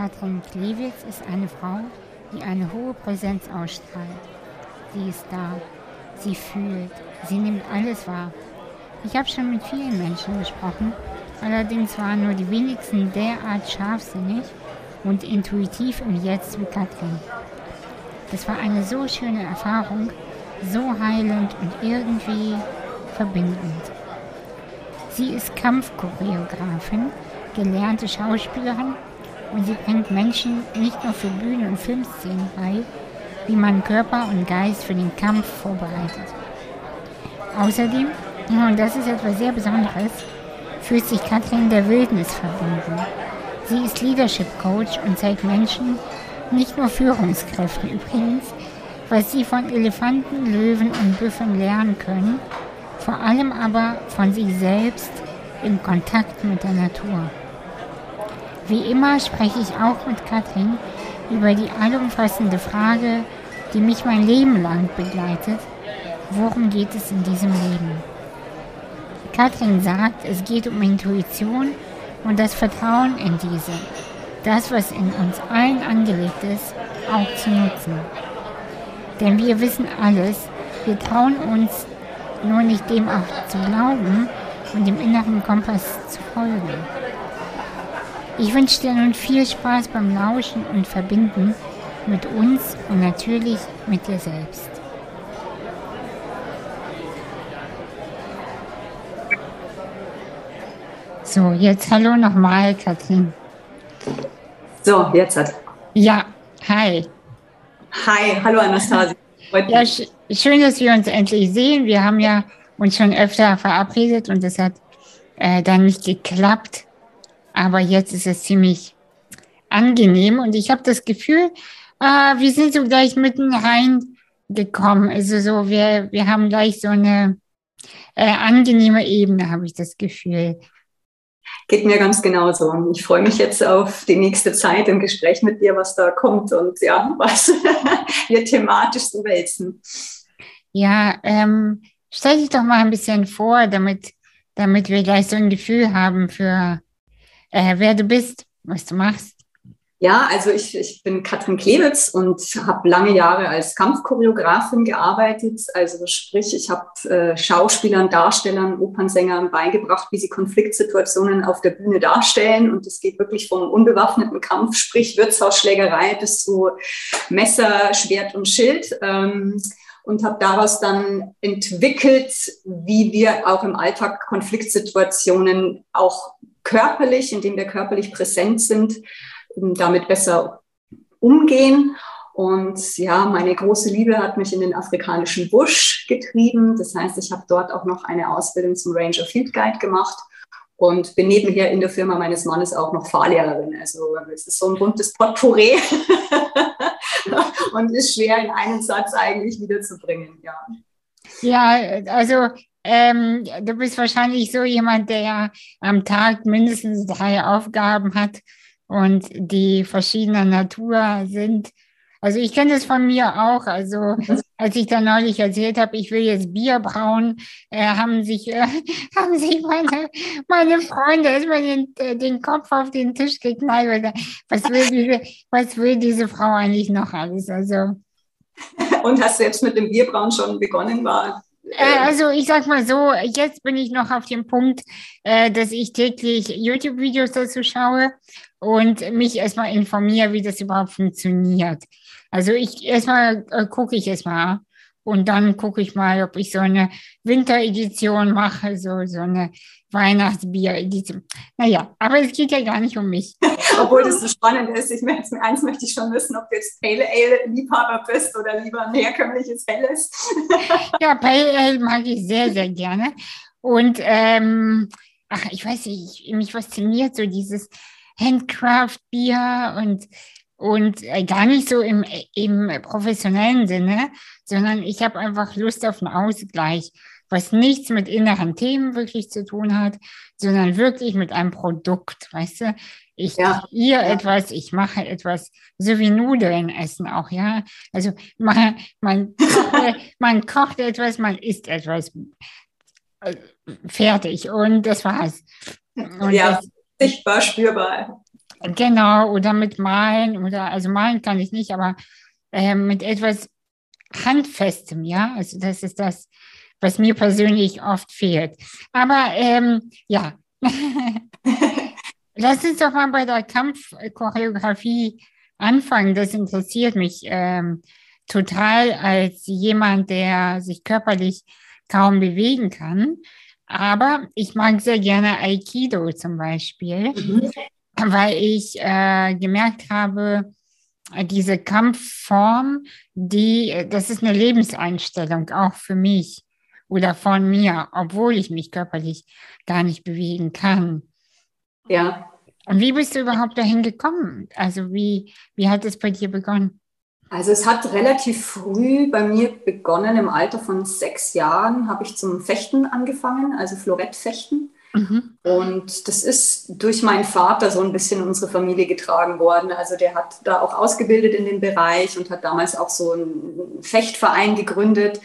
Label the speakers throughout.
Speaker 1: Katrin Klewitz ist eine Frau, die eine hohe Präsenz ausstrahlt. Sie ist da, sie fühlt, sie nimmt alles wahr. Ich habe schon mit vielen Menschen gesprochen, allerdings waren nur die wenigsten derart scharfsinnig und intuitiv im Jetzt wie Katrin. Es war eine so schöne Erfahrung, so heilend und irgendwie verbindend. Sie ist Kampfchoreografin, gelernte Schauspielerin und sie bringt Menschen nicht nur für Bühnen- und Filmszenen bei, wie man Körper und Geist für den Kampf vorbereitet. Außerdem, und das ist etwas sehr Besonderes, fühlt sich Katrin der Wildnis verbunden. Sie ist Leadership Coach und zeigt Menschen, nicht nur Führungskräften übrigens, was sie von Elefanten, Löwen und Büffeln lernen können, vor allem aber von sich selbst im Kontakt mit der Natur. Wie immer spreche ich auch mit Katrin über die allumfassende Frage, die mich mein Leben lang begleitet. Worum geht es in diesem Leben? Katrin sagt, es geht um Intuition und das Vertrauen in diese, das, was in uns allen angelegt ist, auch zu nutzen. Denn wir wissen alles, wir trauen uns nur nicht dem auch zu glauben und dem inneren Kompass zu folgen. Ich wünsche dir nun viel Spaß beim Lauschen und Verbinden mit uns und natürlich mit dir selbst. So, jetzt hallo nochmal, Katrin.
Speaker 2: So, jetzt hat.
Speaker 1: Ja, hi.
Speaker 2: Hi, hallo Anastasia.
Speaker 1: Ja, sch schön, dass wir uns endlich sehen. Wir haben ja uns schon öfter verabredet und es hat äh, dann nicht geklappt. Aber jetzt ist es ziemlich angenehm und ich habe das Gefühl, äh, wir sind so gleich mitten reingekommen. Also so, wir, wir haben gleich so eine äh, angenehme Ebene, habe ich das Gefühl.
Speaker 2: Geht mir ganz genauso. Ich freue mich jetzt auf die nächste Zeit im Gespräch mit dir, was da kommt und ja, was wir thematisch so wälzen.
Speaker 1: Ja, ähm, stell dich doch mal ein bisschen vor, damit, damit wir gleich so ein Gefühl haben für äh, wer du bist, was du machst.
Speaker 2: Ja, also ich, ich bin Katrin Klewitz und habe lange Jahre als Kampfchoreografin gearbeitet. Also sprich, ich habe äh, Schauspielern, Darstellern, Opernsängern beigebracht, wie sie Konfliktsituationen auf der Bühne darstellen. Und es geht wirklich vom unbewaffneten Kampf, sprich Wirtshausschlägerei, bis zu Messer, Schwert und Schild. Ähm, und habe daraus dann entwickelt, wie wir auch im Alltag Konfliktsituationen auch körperlich, indem wir körperlich präsent sind, damit besser umgehen. Und ja, meine große Liebe hat mich in den afrikanischen Busch getrieben. Das heißt, ich habe dort auch noch eine Ausbildung zum Ranger Field Guide gemacht und bin nebenher in der Firma meines Mannes auch noch Fahrlehrerin. Also es ist so ein buntes Potpourri und ist schwer in einen Satz eigentlich wiederzubringen. Ja,
Speaker 1: ja also ähm, du bist wahrscheinlich so jemand, der am Tag mindestens drei Aufgaben hat und die verschiedener Natur sind. Also ich kenne das von mir auch. Also als ich da neulich erzählt habe, ich will jetzt Bier brauen, äh, haben sich, äh, haben sich meine, meine Freunde erstmal den, äh, den Kopf auf den Tisch geknallt. Was will diese, was will diese Frau eigentlich noch alles? Also
Speaker 2: und hast jetzt mit dem Bierbrauen schon begonnen? War
Speaker 1: also ich sag mal so, jetzt bin ich noch auf dem Punkt, äh, dass ich täglich YouTube-Videos dazu schaue und mich erstmal informiere, wie das überhaupt funktioniert. Also ich erstmal äh, gucke ich erstmal und dann gucke ich mal, ob ich so eine Winteredition mache, so, so eine Weihnachtsbier-Edition. Naja, aber es geht ja gar nicht um mich.
Speaker 2: Obwohl das so spannend ist. Ich möchte, eins möchte ich schon wissen, ob du jetzt Pale Ale-Liebhaber bist oder lieber ein herkömmliches Helles.
Speaker 1: ja, Pale Ale mag ich sehr, sehr gerne. Und ähm, ach, ich weiß nicht, mich fasziniert so dieses Handcraft-Bier und und äh, gar nicht so im, im professionellen Sinne, sondern ich habe einfach Lust auf einen Ausgleich, was nichts mit inneren Themen wirklich zu tun hat, sondern wirklich mit einem Produkt, weißt du? Ich ja. kreiere ja. etwas, ich mache etwas, so wie Nudeln essen auch, ja. Also man, man, man kocht etwas, man isst etwas. Äh, fertig und das war's. Und
Speaker 2: ja, das, sichtbar, spürbar.
Speaker 1: Genau, oder mit Malen oder, also malen kann ich nicht, aber äh, mit etwas Handfestem, ja. Also das ist das, was mir persönlich oft fehlt. Aber ähm, ja, lass uns doch mal bei der Kampfchoreografie anfangen. Das interessiert mich ähm, total als jemand, der sich körperlich kaum bewegen kann. Aber ich mag sehr gerne Aikido zum Beispiel, mhm. Weil ich äh, gemerkt habe, diese Kampfform, die, das ist eine Lebenseinstellung auch für mich oder von mir, obwohl ich mich körperlich gar nicht bewegen kann.
Speaker 2: Ja.
Speaker 1: Und wie bist du überhaupt dahin gekommen? Also wie, wie hat es bei dir begonnen?
Speaker 2: Also es hat relativ früh bei mir begonnen, im Alter von sechs Jahren habe ich zum Fechten angefangen, also Florettfechten. Mhm. Und das ist durch meinen Vater so ein bisschen unsere Familie getragen worden. Also der hat da auch ausgebildet in dem Bereich und hat damals auch so einen Fechtverein gegründet.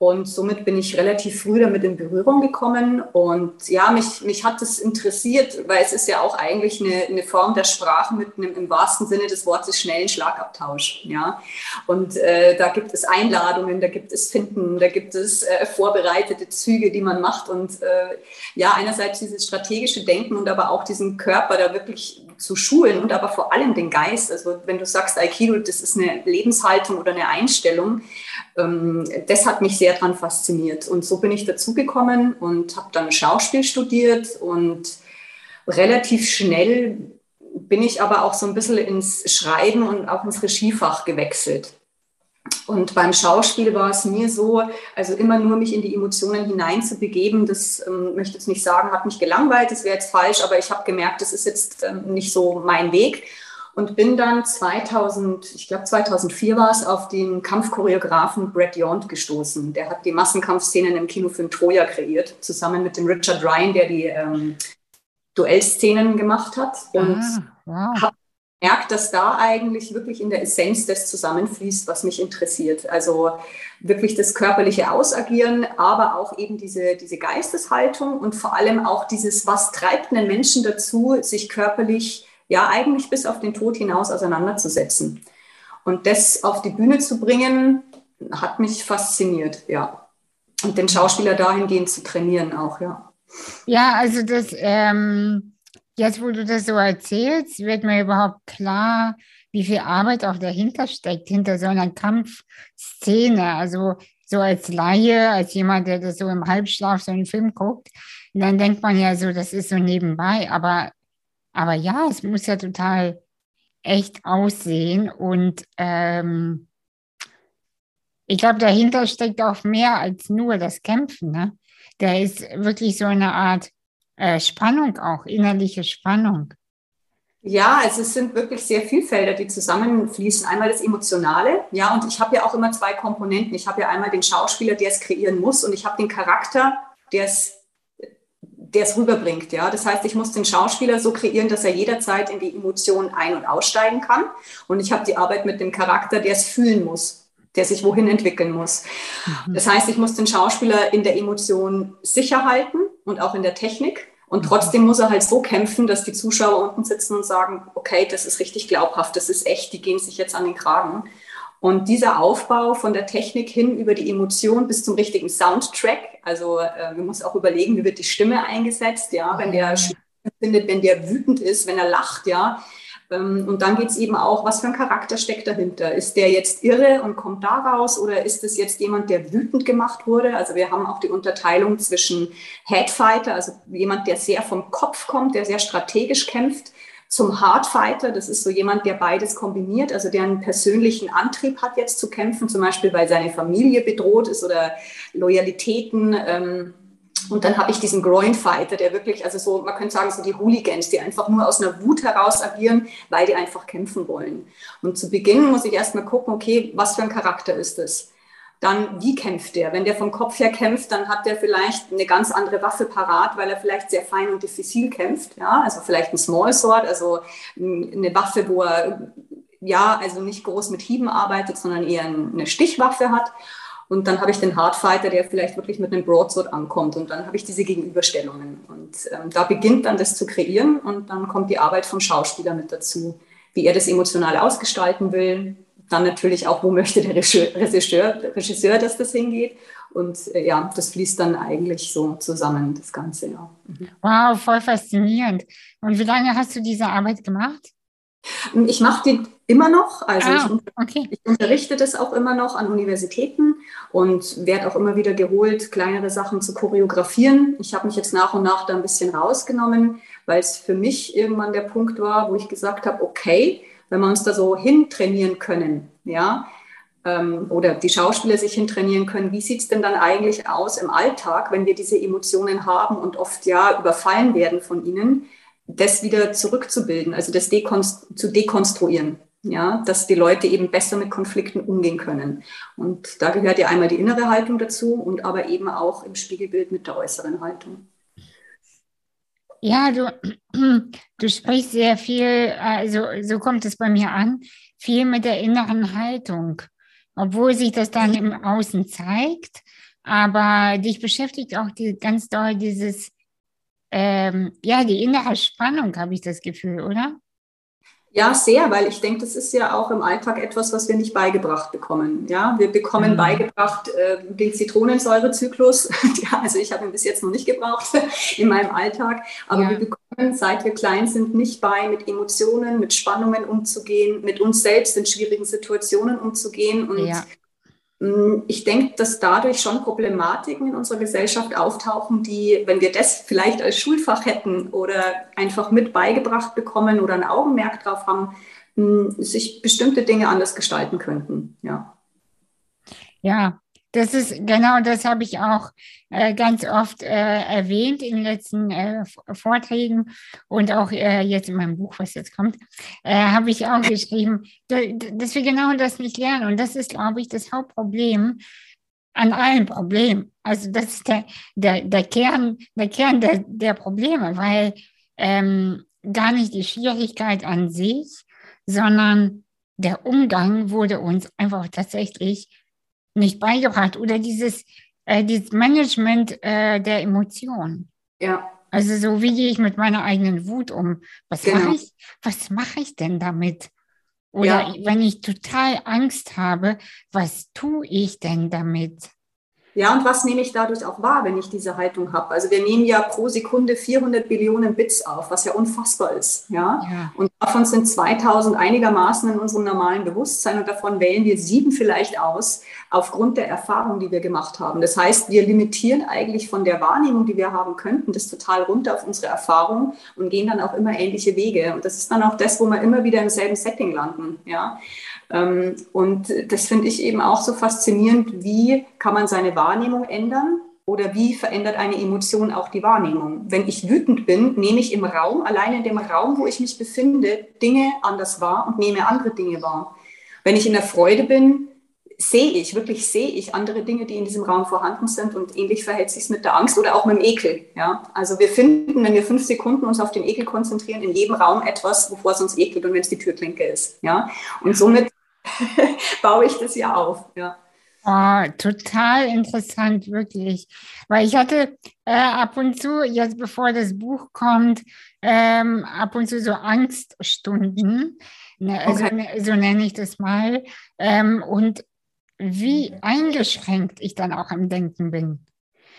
Speaker 2: Und somit bin ich relativ früh damit in Berührung gekommen. Und ja, mich, mich hat das interessiert, weil es ist ja auch eigentlich eine, eine Form der Sprache mit einem im wahrsten Sinne des Wortes schnellen Schlagabtausch. Ja? Und äh, da gibt es Einladungen, da gibt es Finden, da gibt es äh, vorbereitete Züge, die man macht. Und äh, ja, einerseits dieses strategische Denken und aber auch diesen Körper da wirklich zu schulen und aber vor allem den Geist. Also wenn du sagst Aikido, das ist eine Lebenshaltung oder eine Einstellung, ähm, das hat mich sehr daran fasziniert. Und so bin ich dazugekommen und habe dann Schauspiel studiert und relativ schnell bin ich aber auch so ein bisschen ins Schreiben und auch ins Regiefach gewechselt. Und beim Schauspiel war es mir so, also immer nur mich in die Emotionen hineinzubegeben, das ähm, möchte jetzt nicht sagen, hat mich gelangweilt, das wäre jetzt falsch, aber ich habe gemerkt, das ist jetzt ähm, nicht so mein Weg und bin dann 2000, ich glaube 2004 war es, auf den Kampfchoreografen Brett Yont gestoßen. Der hat die Massenkampfszenen im Kinofilm Troja kreiert, zusammen mit dem Richard Ryan, der die ähm, Duellszenen gemacht hat. Und ah, wow. habe gemerkt, dass da eigentlich wirklich in der Essenz das zusammenfließt, was mich interessiert. Also wirklich das körperliche Ausagieren, aber auch eben diese, diese Geisteshaltung und vor allem auch dieses, was treibt einen Menschen dazu, sich körperlich ja eigentlich bis auf den Tod hinaus auseinanderzusetzen. Und das auf die Bühne zu bringen, hat mich fasziniert, ja. Und den Schauspieler dahingehend zu trainieren auch, ja.
Speaker 1: Ja, also das, ähm, jetzt wo du das so erzählst, wird mir überhaupt klar, wie viel Arbeit auch dahinter steckt, hinter so einer Kampfszene. Also so als Laie, als jemand, der das so im Halbschlaf so einen Film guckt, dann denkt man ja so, das ist so nebenbei. Aber aber ja, es muss ja total echt aussehen und ähm, ich glaube, dahinter steckt auch mehr als nur das Kämpfen. Ne? Da ist wirklich so eine Art äh, Spannung auch, innerliche Spannung.
Speaker 2: Ja, also es sind wirklich sehr viele Felder, die zusammenfließen. Einmal das Emotionale, ja, und ich habe ja auch immer zwei Komponenten. Ich habe ja einmal den Schauspieler, der es kreieren muss, und ich habe den Charakter, der es der es rüberbringt. Ja? Das heißt, ich muss den Schauspieler so kreieren, dass er jederzeit in die Emotionen ein- und aussteigen kann. Und ich habe die Arbeit mit dem Charakter, der es fühlen muss, der sich wohin entwickeln muss. Mhm. Das heißt, ich muss den Schauspieler in der Emotion sicher halten und auch in der Technik. Und mhm. trotzdem muss er halt so kämpfen, dass die Zuschauer unten sitzen und sagen, okay, das ist richtig glaubhaft, das ist echt, die gehen sich jetzt an den Kragen. Und dieser Aufbau von der Technik hin über die Emotion bis zum richtigen Soundtrack, also äh, man muss auch überlegen, wie wird die Stimme eingesetzt, ja, wenn der findet, wenn der wütend ist, wenn er lacht, ja. Ähm, und dann geht es eben auch, was für ein Charakter steckt dahinter? Ist der jetzt irre und kommt da raus oder ist es jetzt jemand, der wütend gemacht wurde? Also wir haben auch die Unterteilung zwischen Headfighter, also jemand, der sehr vom Kopf kommt, der sehr strategisch kämpft, zum Hardfighter. Das ist so jemand, der beides kombiniert, also der einen persönlichen Antrieb hat, jetzt zu kämpfen, zum Beispiel, weil seine Familie bedroht ist oder Loyalitäten. Ähm, und dann habe ich diesen Groin-Fighter, der wirklich, also so, man könnte sagen, so die Hooligans, die einfach nur aus einer Wut heraus agieren, weil die einfach kämpfen wollen. Und zu Beginn muss ich erstmal gucken, okay, was für ein Charakter ist das? Dann, wie kämpft der? Wenn der vom Kopf her kämpft, dann hat der vielleicht eine ganz andere Waffe parat, weil er vielleicht sehr fein und diffizil kämpft. Ja, also vielleicht ein Small Sword, also eine Waffe, wo er ja, also nicht groß mit Hieben arbeitet, sondern eher eine Stichwaffe hat. Und dann habe ich den Hardfighter, der vielleicht wirklich mit einem Broadsword ankommt. Und dann habe ich diese Gegenüberstellungen. Und ähm, da beginnt dann das zu kreieren. Und dann kommt die Arbeit vom Schauspieler mit dazu, wie er das emotional ausgestalten will. Dann natürlich auch, wo möchte der Regisseur, Regisseur dass das hingeht. Und äh, ja, das fließt dann eigentlich so zusammen, das Ganze. Ja.
Speaker 1: Mhm. Wow, voll faszinierend. Und wie lange hast du diese Arbeit gemacht?
Speaker 2: Ich mache die immer noch. Also ah, ich, okay. ich, unterrichte das auch immer noch an Universitäten und werde auch immer wieder geholt, kleinere Sachen zu choreografieren. Ich habe mich jetzt nach und nach da ein bisschen rausgenommen, weil es für mich irgendwann der Punkt war, wo ich gesagt habe, okay, wenn wir uns da so hintrainieren können, ja, ähm, oder die Schauspieler sich hintrainieren können, wie sieht es denn dann eigentlich aus im Alltag, wenn wir diese Emotionen haben und oft ja überfallen werden von ihnen? das wieder zurückzubilden, also das dekonst zu dekonstruieren. Ja, dass die Leute eben besser mit Konflikten umgehen können. Und da gehört ja einmal die innere Haltung dazu und aber eben auch im Spiegelbild mit der äußeren Haltung.
Speaker 1: Ja, du, du sprichst sehr viel, also so kommt es bei mir an, viel mit der inneren Haltung, obwohl sich das dann im Außen zeigt. Aber dich beschäftigt auch die, ganz doll dieses ähm, ja, die innere Spannung, habe ich das Gefühl, oder?
Speaker 2: Ja, sehr, weil ich denke, das ist ja auch im Alltag etwas, was wir nicht beigebracht bekommen. Ja, wir bekommen mhm. beigebracht äh, den Zitronensäurezyklus. ja, also ich habe ihn bis jetzt noch nicht gebraucht in meinem Alltag, aber ja. wir bekommen, seit wir klein sind, nicht bei, mit Emotionen, mit Spannungen umzugehen, mit uns selbst in schwierigen Situationen umzugehen und ja. Mm, ich denke, dass dadurch schon Problematiken in unserer Gesellschaft auftauchen, die, wenn wir das vielleicht als Schulfach hätten oder einfach mit beigebracht bekommen oder ein Augenmerk drauf haben, mm, sich bestimmte Dinge anders gestalten könnten. Ja.
Speaker 1: Ja, das ist genau das habe ich auch äh, ganz oft äh, erwähnt in den letzten äh, Vorträgen und auch äh, jetzt in meinem Buch, was jetzt kommt, äh, habe ich auch geschrieben, dass wir genau das nicht lernen. Und das ist, glaube ich, das Hauptproblem an allen Problemen. Also das ist der, der, der Kern, der, Kern der, der Probleme, weil ähm, gar nicht die Schwierigkeit an sich, sondern der Umgang wurde uns einfach tatsächlich nicht beigebracht oder dieses, äh, dieses Management äh, der Emotionen. Ja. Also so wie gehe ich mit meiner eigenen Wut um? Was genau. mache ich? Was mache ich denn damit? Oder ja. wenn ich total Angst habe, was tue ich denn damit?
Speaker 2: Ja, und was nehme ich dadurch auch wahr, wenn ich diese Haltung habe? Also wir nehmen ja pro Sekunde 400 Billionen Bits auf, was ja unfassbar ist. Ja? ja? Und davon sind 2000 einigermaßen in unserem normalen Bewusstsein und davon wählen wir sieben vielleicht aus, aufgrund der Erfahrung, die wir gemacht haben. Das heißt, wir limitieren eigentlich von der Wahrnehmung, die wir haben könnten, das total runter auf unsere Erfahrung und gehen dann auch immer ähnliche Wege. Und das ist dann auch das, wo wir immer wieder im selben Setting landen. Ja? Ähm, und das finde ich eben auch so faszinierend, wie kann man seine Wahrnehmung ändern oder wie verändert eine Emotion auch die Wahrnehmung. Wenn ich wütend bin, nehme ich im Raum, allein in dem Raum, wo ich mich befinde, Dinge anders wahr und nehme andere Dinge wahr. Wenn ich in der Freude bin, sehe ich, wirklich sehe ich andere Dinge, die in diesem Raum vorhanden sind und ähnlich verhält sich es mit der Angst oder auch mit dem Ekel. Ja? Also wir finden, wenn wir fünf Sekunden uns auf den Ekel konzentrieren, in jedem Raum etwas, wovor es uns ekelt und wenn es die Türklinke ist. Ja? Und somit baue ich das ja auf. Ja.
Speaker 1: Oh, total interessant, wirklich. Weil ich hatte äh, ab und zu, jetzt bevor das Buch kommt, ähm, ab und zu so Angststunden, ne, okay. ne, so nenne ich das mal, ähm, und wie eingeschränkt ich dann auch am Denken bin.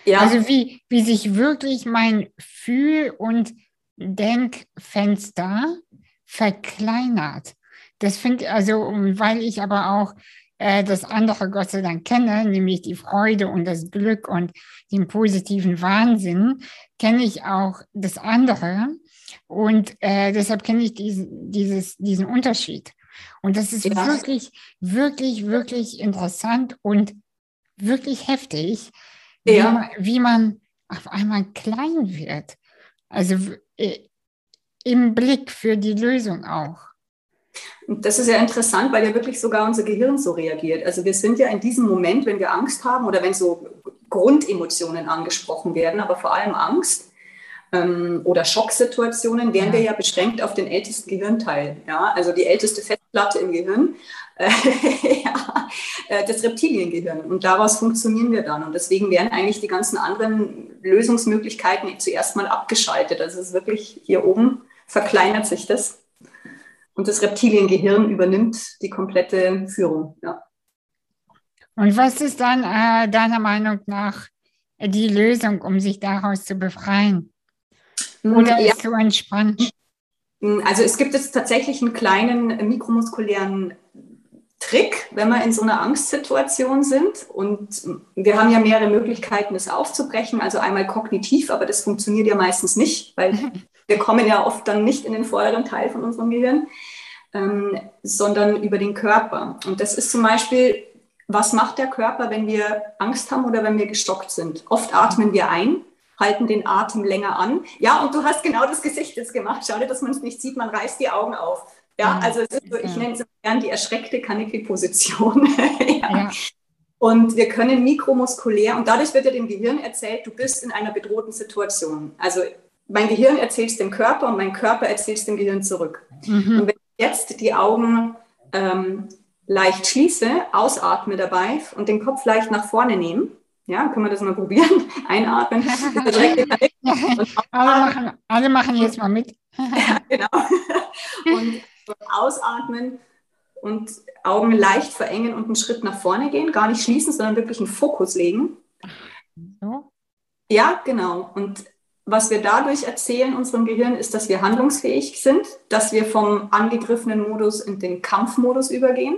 Speaker 1: Ja. Also wie, wie sich wirklich mein Fühl- und Denkfenster verkleinert. Das finde ich, also, weil ich aber auch äh, das andere Gott sei Dank kenne, nämlich die Freude und das Glück und den positiven Wahnsinn, kenne ich auch das andere. Und äh, deshalb kenne ich diesen, dieses, diesen Unterschied. Und das ist ja. wirklich, wirklich, wirklich interessant und wirklich heftig, ja. wie, man, wie man auf einmal klein wird. Also äh, im Blick für die Lösung auch.
Speaker 2: Und das ist ja interessant, weil ja wirklich sogar unser Gehirn so reagiert. Also wir sind ja in diesem Moment, wenn wir Angst haben oder wenn so Grundemotionen angesprochen werden, aber vor allem Angst ähm, oder Schocksituationen, wären wir ja beschränkt auf den ältesten Gehirnteil. Ja? Also die älteste Fett Platte im Gehirn, äh, ja, das Reptiliengehirn. Und daraus funktionieren wir dann. Und deswegen werden eigentlich die ganzen anderen Lösungsmöglichkeiten zuerst mal abgeschaltet. Also es ist wirklich hier oben verkleinert sich das. Und das Reptiliengehirn übernimmt die komplette Führung. Ja.
Speaker 1: Und was ist dann äh, deiner Meinung nach die Lösung, um sich daraus zu befreien? Oder ja. ist so entspannt?
Speaker 2: Also es gibt jetzt tatsächlich einen kleinen mikromuskulären Trick, wenn wir in so einer Angstsituation sind. Und wir haben ja mehrere Möglichkeiten, das aufzubrechen. Also einmal kognitiv, aber das funktioniert ja meistens nicht, weil wir kommen ja oft dann nicht in den vorderen Teil von unserem Gehirn, ähm, sondern über den Körper. Und das ist zum Beispiel, was macht der Körper, wenn wir Angst haben oder wenn wir gestockt sind? Oft atmen wir ein halten den Atem länger an. Ja, und du hast genau das Gesicht jetzt gemacht. Schade, dass man es nicht sieht, man reißt die Augen auf. Ja, also so, ich nenne es gern die erschreckte Kanepi-Position. ja. ja. Und wir können mikromuskulär, und dadurch wird ja dem Gehirn erzählt, du bist in einer bedrohten Situation. Also mein Gehirn erzählt es dem Körper und mein Körper erzählt es dem Gehirn zurück. Mhm. Und wenn ich jetzt die Augen ähm, leicht schließe, ausatme dabei und den Kopf leicht nach vorne nehme, ja, können wir das mal probieren? Einatmen.
Speaker 1: alle, machen, alle machen jetzt mal mit.
Speaker 2: ja, genau. Und ausatmen und Augen leicht verengen und einen Schritt nach vorne gehen. Gar nicht schließen, sondern wirklich einen Fokus legen. So. Ja, genau. Und was wir dadurch erzählen unserem Gehirn, ist, dass wir handlungsfähig sind, dass wir vom angegriffenen Modus in den Kampfmodus übergehen.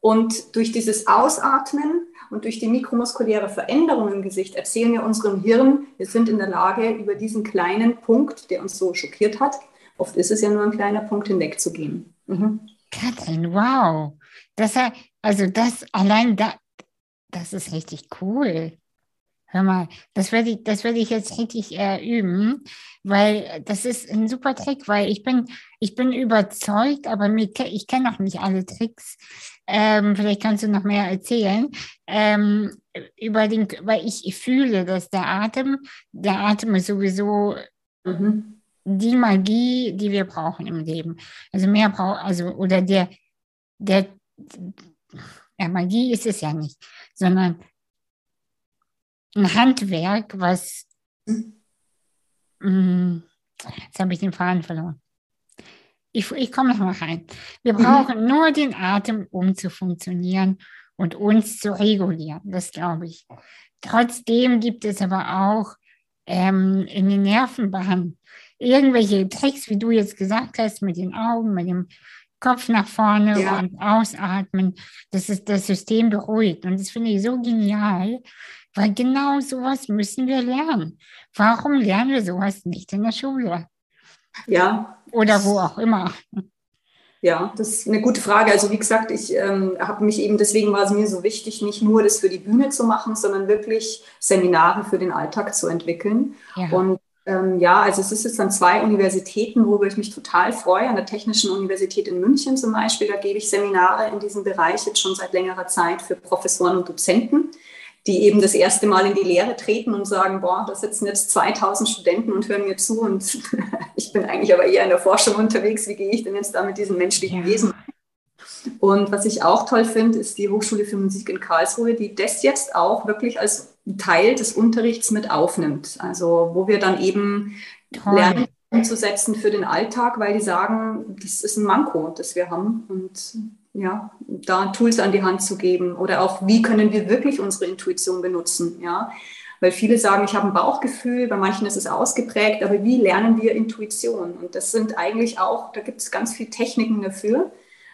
Speaker 2: Und durch dieses Ausatmen und durch die mikromuskuläre Veränderung im Gesicht erzählen wir unserem Hirn, wir sind in der Lage, über diesen kleinen Punkt, der uns so schockiert hat, oft ist es ja nur ein kleiner Punkt, hinwegzugehen.
Speaker 1: Mhm. Katrin, wow. Das, also das allein da, das ist richtig cool. Hör mal, das werde ich, das werde ich jetzt richtig äh, üben, weil das ist ein super Trick, weil ich bin, ich bin überzeugt, aber mir, ich kenne noch nicht alle Tricks. Ähm, vielleicht kannst du noch mehr erzählen. Ähm, über den, weil ich, fühle, dass der Atem, der Atem ist sowieso mhm. die Magie, die wir brauchen im Leben. Also mehr braucht, also, oder der, der, ja, Magie ist es ja nicht, sondern ein Handwerk, was. Mh, mm, jetzt habe ich den Faden verloren. Ich, ich komme noch mal rein. Wir mhm. brauchen nur den Atem, um zu funktionieren und uns zu regulieren. Das glaube ich. Trotzdem gibt es aber auch ähm, in den Nervenbahnen irgendwelche Tricks, wie du jetzt gesagt hast, mit den Augen, mit dem Kopf nach vorne ja. und ausatmen, dass es das System beruhigt. Und das finde ich so genial, weil genau sowas müssen wir lernen. Warum lernen wir sowas nicht in der Schule?
Speaker 2: Ja.
Speaker 1: Oder wo auch immer.
Speaker 2: Ja, das ist eine gute Frage. Also wie gesagt, ich ähm, habe mich eben, deswegen war es mir so wichtig, nicht nur das für die Bühne zu machen, sondern wirklich Seminare für den Alltag zu entwickeln. Ja. Und ähm, ja, also es ist jetzt an zwei Universitäten, worüber ich mich total freue. An der Technischen Universität in München zum Beispiel, da gebe ich Seminare in diesem Bereich jetzt schon seit längerer Zeit für Professoren und Dozenten die eben das erste Mal in die Lehre treten und sagen, boah, da sitzen jetzt 2000 Studenten und hören mir zu und ich bin eigentlich aber eher in der Forschung unterwegs, wie gehe ich denn jetzt da mit diesen menschlichen ja. Wesen? Und was ich auch toll finde, ist die Hochschule für Musik in Karlsruhe, die das jetzt auch wirklich als Teil des Unterrichts mit aufnimmt. Also wo wir dann eben toll. lernen umzusetzen für den Alltag, weil die sagen, das ist ein Manko, das wir haben. Und ja, da Tools an die Hand zu geben oder auch, wie können wir wirklich unsere Intuition benutzen, ja. Weil viele sagen, ich habe ein Bauchgefühl, bei manchen ist es ausgeprägt, aber wie lernen wir Intuition? Und das sind eigentlich auch, da gibt es ganz viele Techniken dafür.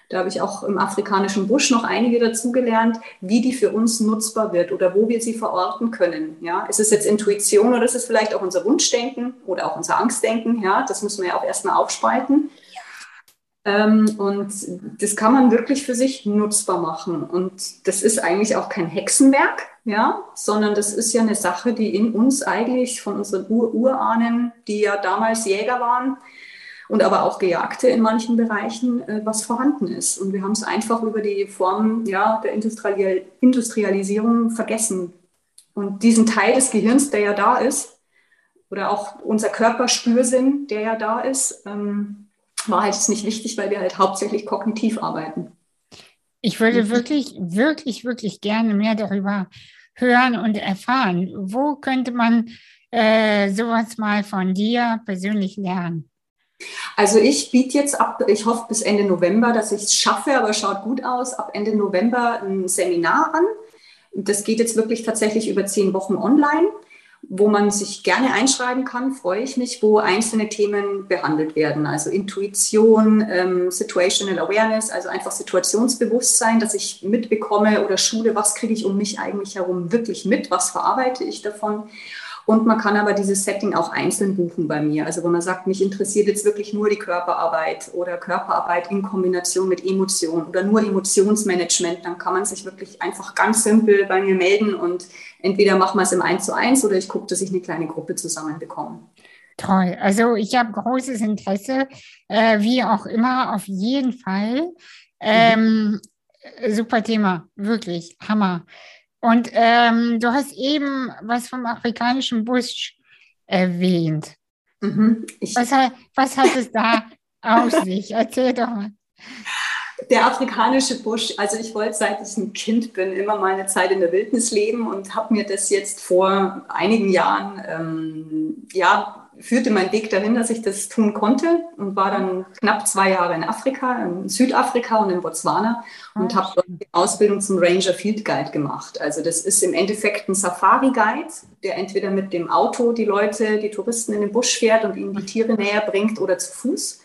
Speaker 2: Da habe ich auch im afrikanischen Busch noch einige dazugelernt, wie die für uns nutzbar wird oder wo wir sie verorten können. Ja, ist es jetzt Intuition oder ist es vielleicht auch unser Wunschdenken oder auch unser Angstdenken? Ja, das müssen wir ja auch erstmal aufspalten. Ähm, und das kann man wirklich für sich nutzbar machen. Und das ist eigentlich auch kein Hexenwerk, ja, sondern das ist ja eine Sache, die in uns eigentlich von unseren Ur-Urahnen, die ja damals Jäger waren und aber auch Gejagte in manchen Bereichen, äh, was vorhanden ist. Und wir haben es einfach über die Form ja, der Industrial Industrialisierung vergessen. Und diesen Teil des Gehirns, der ja da ist, oder auch unser Körperspürsinn, der ja da ist, ähm, war halt nicht wichtig, weil wir halt hauptsächlich kognitiv arbeiten.
Speaker 1: Ich würde mhm. wirklich, wirklich, wirklich gerne mehr darüber hören und erfahren. Wo könnte man äh, sowas mal von dir persönlich lernen?
Speaker 2: Also ich biete jetzt ab, ich hoffe bis Ende November, dass ich es schaffe, aber schaut gut aus, ab Ende November ein Seminar an. Das geht jetzt wirklich tatsächlich über zehn Wochen online wo man sich gerne einschreiben kann, freue ich mich, wo einzelne Themen behandelt werden. Also Intuition, ähm, Situational Awareness, also einfach Situationsbewusstsein, dass ich mitbekomme oder Schule, was kriege ich um mich eigentlich herum wirklich mit, was verarbeite ich davon. Und man kann aber dieses Setting auch einzeln buchen bei mir. Also wo man sagt, mich interessiert jetzt wirklich nur die Körperarbeit oder Körperarbeit in Kombination mit Emotionen oder nur Emotionsmanagement, dann kann man sich wirklich einfach ganz simpel bei mir melden und entweder machen wir es im 1 zu 1 oder ich gucke, dass ich eine kleine Gruppe zusammenbekomme.
Speaker 1: Toll. Also ich habe großes Interesse, äh, wie auch immer, auf jeden Fall. Ähm, mhm. Super Thema, wirklich, Hammer. Und ähm, du hast eben was vom afrikanischen Busch erwähnt. Mhm, was, hat, was hat es da aus sich? Erzähl doch mal.
Speaker 2: Der afrikanische Busch, also ich wollte seit ich ein Kind bin immer meine Zeit in der Wildnis leben und habe mir das jetzt vor einigen Jahren ähm, ja, führte mein Weg dahin, dass ich das tun konnte und war dann knapp zwei Jahre in Afrika, in Südafrika und in Botswana und habe dort die Ausbildung zum Ranger Field Guide gemacht. Also das ist im Endeffekt ein Safari Guide, der entweder mit dem Auto die Leute, die Touristen in den Busch fährt und ihnen die Tiere näher bringt oder zu Fuß.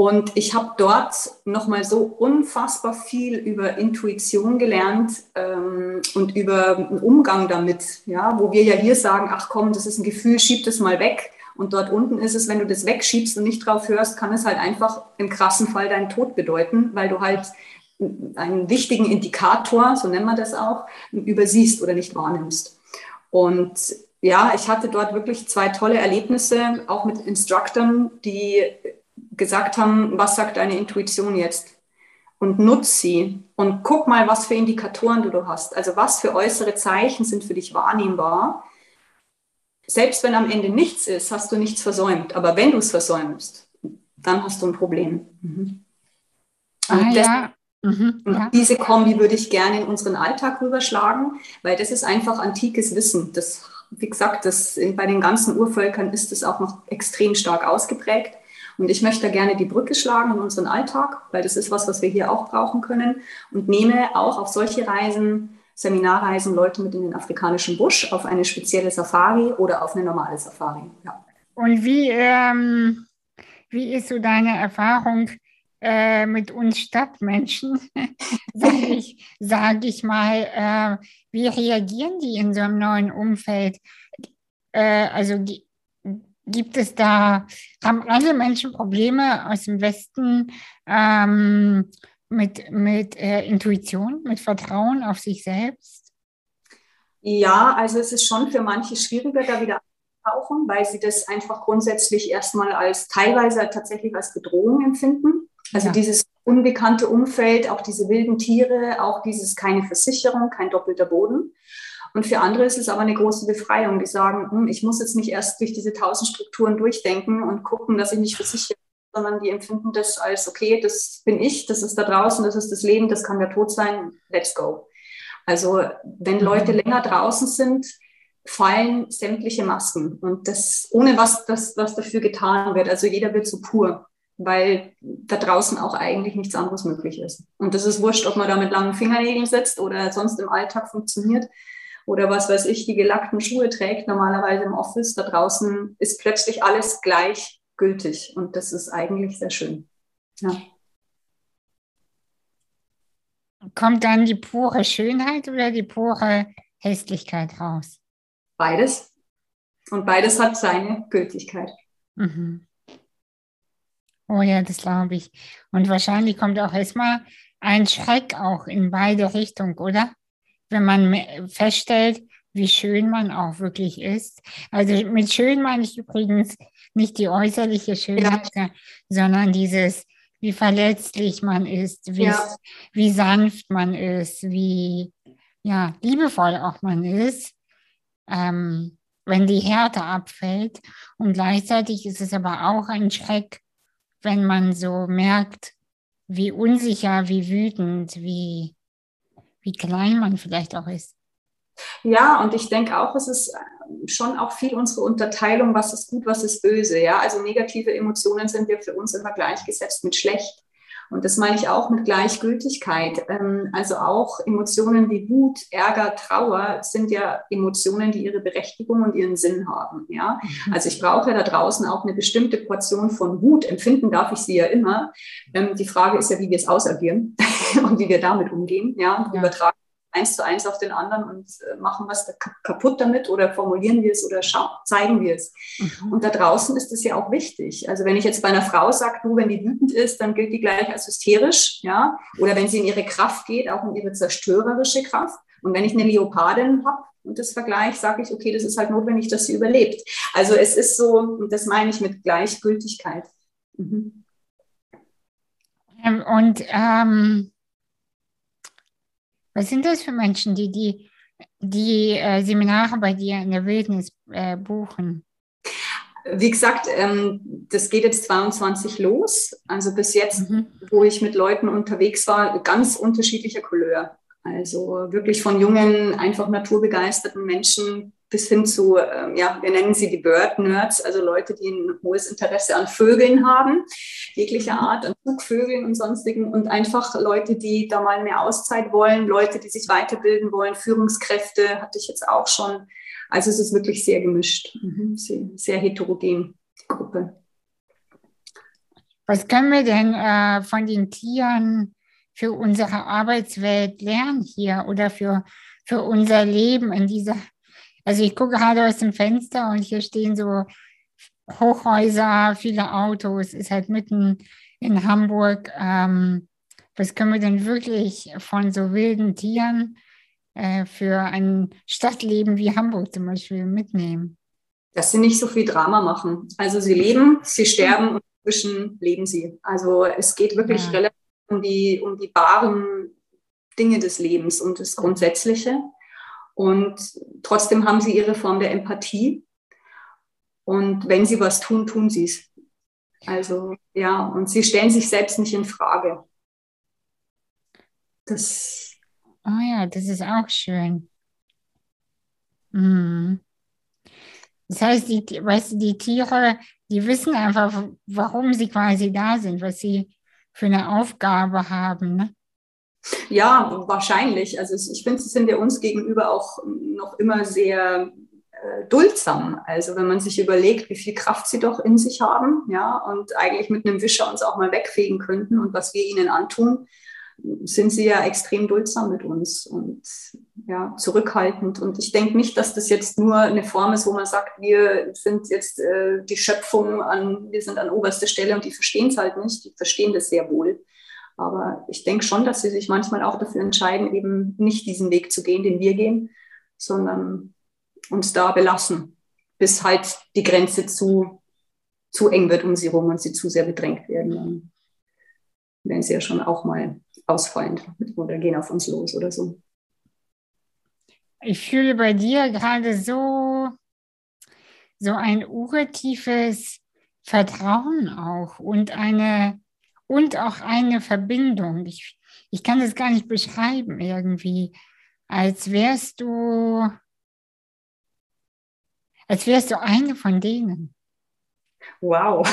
Speaker 2: Und ich habe dort nochmal so unfassbar viel über Intuition gelernt ähm, und über einen Umgang damit, ja, wo wir ja hier sagen, ach komm, das ist ein Gefühl, schieb das mal weg. Und dort unten ist es, wenn du das wegschiebst und nicht drauf hörst, kann es halt einfach im krassen Fall deinen Tod bedeuten, weil du halt einen wichtigen Indikator, so nennen wir das auch, übersiehst oder nicht wahrnimmst. Und ja, ich hatte dort wirklich zwei tolle Erlebnisse, auch mit Instructern, die gesagt haben, was sagt deine Intuition jetzt? Und nutz sie und guck mal, was für Indikatoren du, du hast. Also was für äußere Zeichen sind für dich wahrnehmbar, selbst wenn am Ende nichts ist, hast du nichts versäumt. Aber wenn du es versäumst, dann hast du ein Problem. Mhm. Ah, das, ja. Mhm, ja. Diese Kombi würde ich gerne in unseren Alltag rüberschlagen, weil das ist einfach antikes Wissen. Das, wie gesagt, das, bei den ganzen Urvölkern ist es auch noch extrem stark ausgeprägt. Und ich möchte gerne die Brücke schlagen in unseren Alltag, weil das ist was, was wir hier auch brauchen können und nehme auch auf solche Reisen Seminarreisen Leute mit in den afrikanischen Busch auf eine spezielle Safari oder auf eine normale Safari. Ja.
Speaker 1: Und wie, ähm, wie ist so deine Erfahrung äh, mit uns Stadtmenschen? sage ich, sag ich mal, äh, wie reagieren die in so einem neuen Umfeld? Äh, also gibt es da, haben alle Menschen Probleme aus dem Westen? Ähm, mit, mit äh, Intuition, mit Vertrauen auf sich selbst?
Speaker 2: Ja, also es ist schon für manche schwieriger, da wieder abzutauchen, weil sie das einfach grundsätzlich erstmal als teilweise tatsächlich als Bedrohung empfinden. Also ja. dieses unbekannte Umfeld, auch diese wilden Tiere, auch dieses keine Versicherung, kein doppelter Boden. Und für andere ist es aber eine große Befreiung, die sagen, hm, ich muss jetzt nicht erst durch diese tausend Strukturen durchdenken und gucken, dass ich mich versichere sondern die empfinden das als, okay, das bin ich, das ist da draußen, das ist das Leben, das kann der Tod sein, let's go. Also wenn mhm. Leute länger draußen sind, fallen sämtliche Masken und das ohne was, das, was dafür getan wird. Also jeder wird so pur, weil da draußen auch eigentlich nichts anderes möglich ist. Und das ist wurscht, ob man da mit langen Fingernägeln sitzt oder sonst im Alltag funktioniert oder was weiß ich, die gelackten Schuhe trägt, normalerweise im Office. Da draußen ist plötzlich alles gleich gültig. Und das ist eigentlich sehr schön. Ja.
Speaker 1: Kommt dann die pure Schönheit oder die pure Hässlichkeit raus?
Speaker 2: Beides. Und beides hat seine Gültigkeit. Mhm.
Speaker 1: Oh ja, das glaube ich. Und wahrscheinlich kommt auch erstmal ein Schreck auch in beide Richtungen, oder? Wenn man feststellt, wie schön man auch wirklich ist. Also mit schön meine ich übrigens nicht die äußerliche Schönheit, ja. sondern dieses, wie verletzlich man ist, wie, ja. wie sanft man ist, wie ja, liebevoll auch man ist, ähm, wenn die Härte abfällt. Und gleichzeitig ist es aber auch ein Schreck, wenn man so merkt, wie unsicher, wie wütend, wie, wie klein man vielleicht auch ist.
Speaker 2: Ja, und ich denke auch, es ist äh, schon auch viel unsere Unterteilung, was ist gut, was ist böse. Ja, also negative Emotionen sind ja für uns immer gleichgesetzt mit schlecht. Und das meine ich auch mit Gleichgültigkeit. Ähm, also auch Emotionen wie Wut, Ärger, Trauer sind ja Emotionen, die ihre Berechtigung und ihren Sinn haben. Ja? Mhm. Also ich brauche da draußen auch eine bestimmte Portion von Wut. Empfinden darf ich sie ja immer. Ähm, die Frage ist ja, wie wir es ausagieren und wie wir damit umgehen. Ja? ja. Übertragen eins zu eins auf den anderen und äh, machen was kaputt damit oder formulieren wir es oder zeigen wir es. Mhm. Und da draußen ist es ja auch wichtig. Also wenn ich jetzt bei einer Frau sage, du, wenn die wütend ist, dann gilt die gleich als hysterisch, ja, oder wenn sie in ihre Kraft geht, auch in ihre zerstörerische Kraft. Und wenn ich eine Leopardin habe und das Vergleich, sage ich, okay, das ist halt notwendig, dass sie überlebt. Also es ist so, und das meine ich mit Gleichgültigkeit. Mhm.
Speaker 1: Ähm, und ähm was sind das für Menschen, die die, die äh, Seminare bei dir in der Wildnis äh, buchen?
Speaker 2: Wie gesagt, ähm, das geht jetzt 22 los. Also bis jetzt, mhm. wo ich mit Leuten unterwegs war, ganz unterschiedlicher Couleur. Also wirklich von jungen, einfach naturbegeisterten Menschen bis hin zu, äh, ja, wir nennen sie die Bird Nerds, also Leute, die ein hohes Interesse an Vögeln haben, jeglicher mhm. Art, an Zugvögeln und sonstigen und einfach Leute, die da mal mehr Auszeit wollen, Leute, die sich weiterbilden wollen, Führungskräfte hatte ich jetzt auch schon. Also es ist wirklich sehr gemischt, mhm. sehr, sehr heterogen, die Gruppe.
Speaker 1: Was können wir denn äh, von den Tieren für unsere Arbeitswelt lernen hier oder für, für unser Leben in dieser also ich gucke gerade aus dem Fenster und hier stehen so Hochhäuser, viele Autos, ist halt mitten in Hamburg. Ähm, was können wir denn wirklich von so wilden Tieren äh, für ein Stadtleben wie Hamburg zum Beispiel mitnehmen?
Speaker 2: Dass sie nicht so viel Drama machen. Also sie leben, sie sterben und inzwischen leben sie. Also es geht wirklich ja. relativ um die, um die wahren Dinge des Lebens und das Grundsätzliche. Und trotzdem haben sie ihre Form der Empathie. Und wenn sie was tun, tun sie es. Also ja, und sie stellen sich selbst nicht in Frage.
Speaker 1: Das. Oh ja, das ist auch schön. Mhm. Das heißt, die, weißt du, die Tiere, die wissen einfach, warum sie quasi da sind, was sie für eine Aufgabe haben. Ne?
Speaker 2: Ja, wahrscheinlich. Also ich finde, sie sind ja uns gegenüber auch noch immer sehr äh, duldsam. Also wenn man sich überlegt, wie viel Kraft sie doch in sich haben, ja, und eigentlich mit einem Wischer uns auch mal wegfegen könnten und was wir ihnen antun, sind sie ja extrem duldsam mit uns und ja, zurückhaltend. Und ich denke nicht, dass das jetzt nur eine Form ist, wo man sagt, wir sind jetzt äh, die Schöpfung an, wir sind an oberster Stelle und die verstehen es halt nicht. Die verstehen das sehr wohl. Aber ich denke schon, dass sie sich manchmal auch dafür entscheiden, eben nicht diesen Weg zu gehen, den wir gehen, sondern uns da belassen, bis halt die Grenze zu, zu eng wird um sie rum und sie zu sehr bedrängt werden. Dann werden sie ja schon auch mal ausfallend oder gehen auf uns los oder so.
Speaker 1: Ich fühle bei dir gerade so, so ein urtiefes Vertrauen auch und eine und auch eine Verbindung. Ich, ich kann das gar nicht beschreiben irgendwie, als wärst du, als wärst du eine von denen.
Speaker 2: Wow.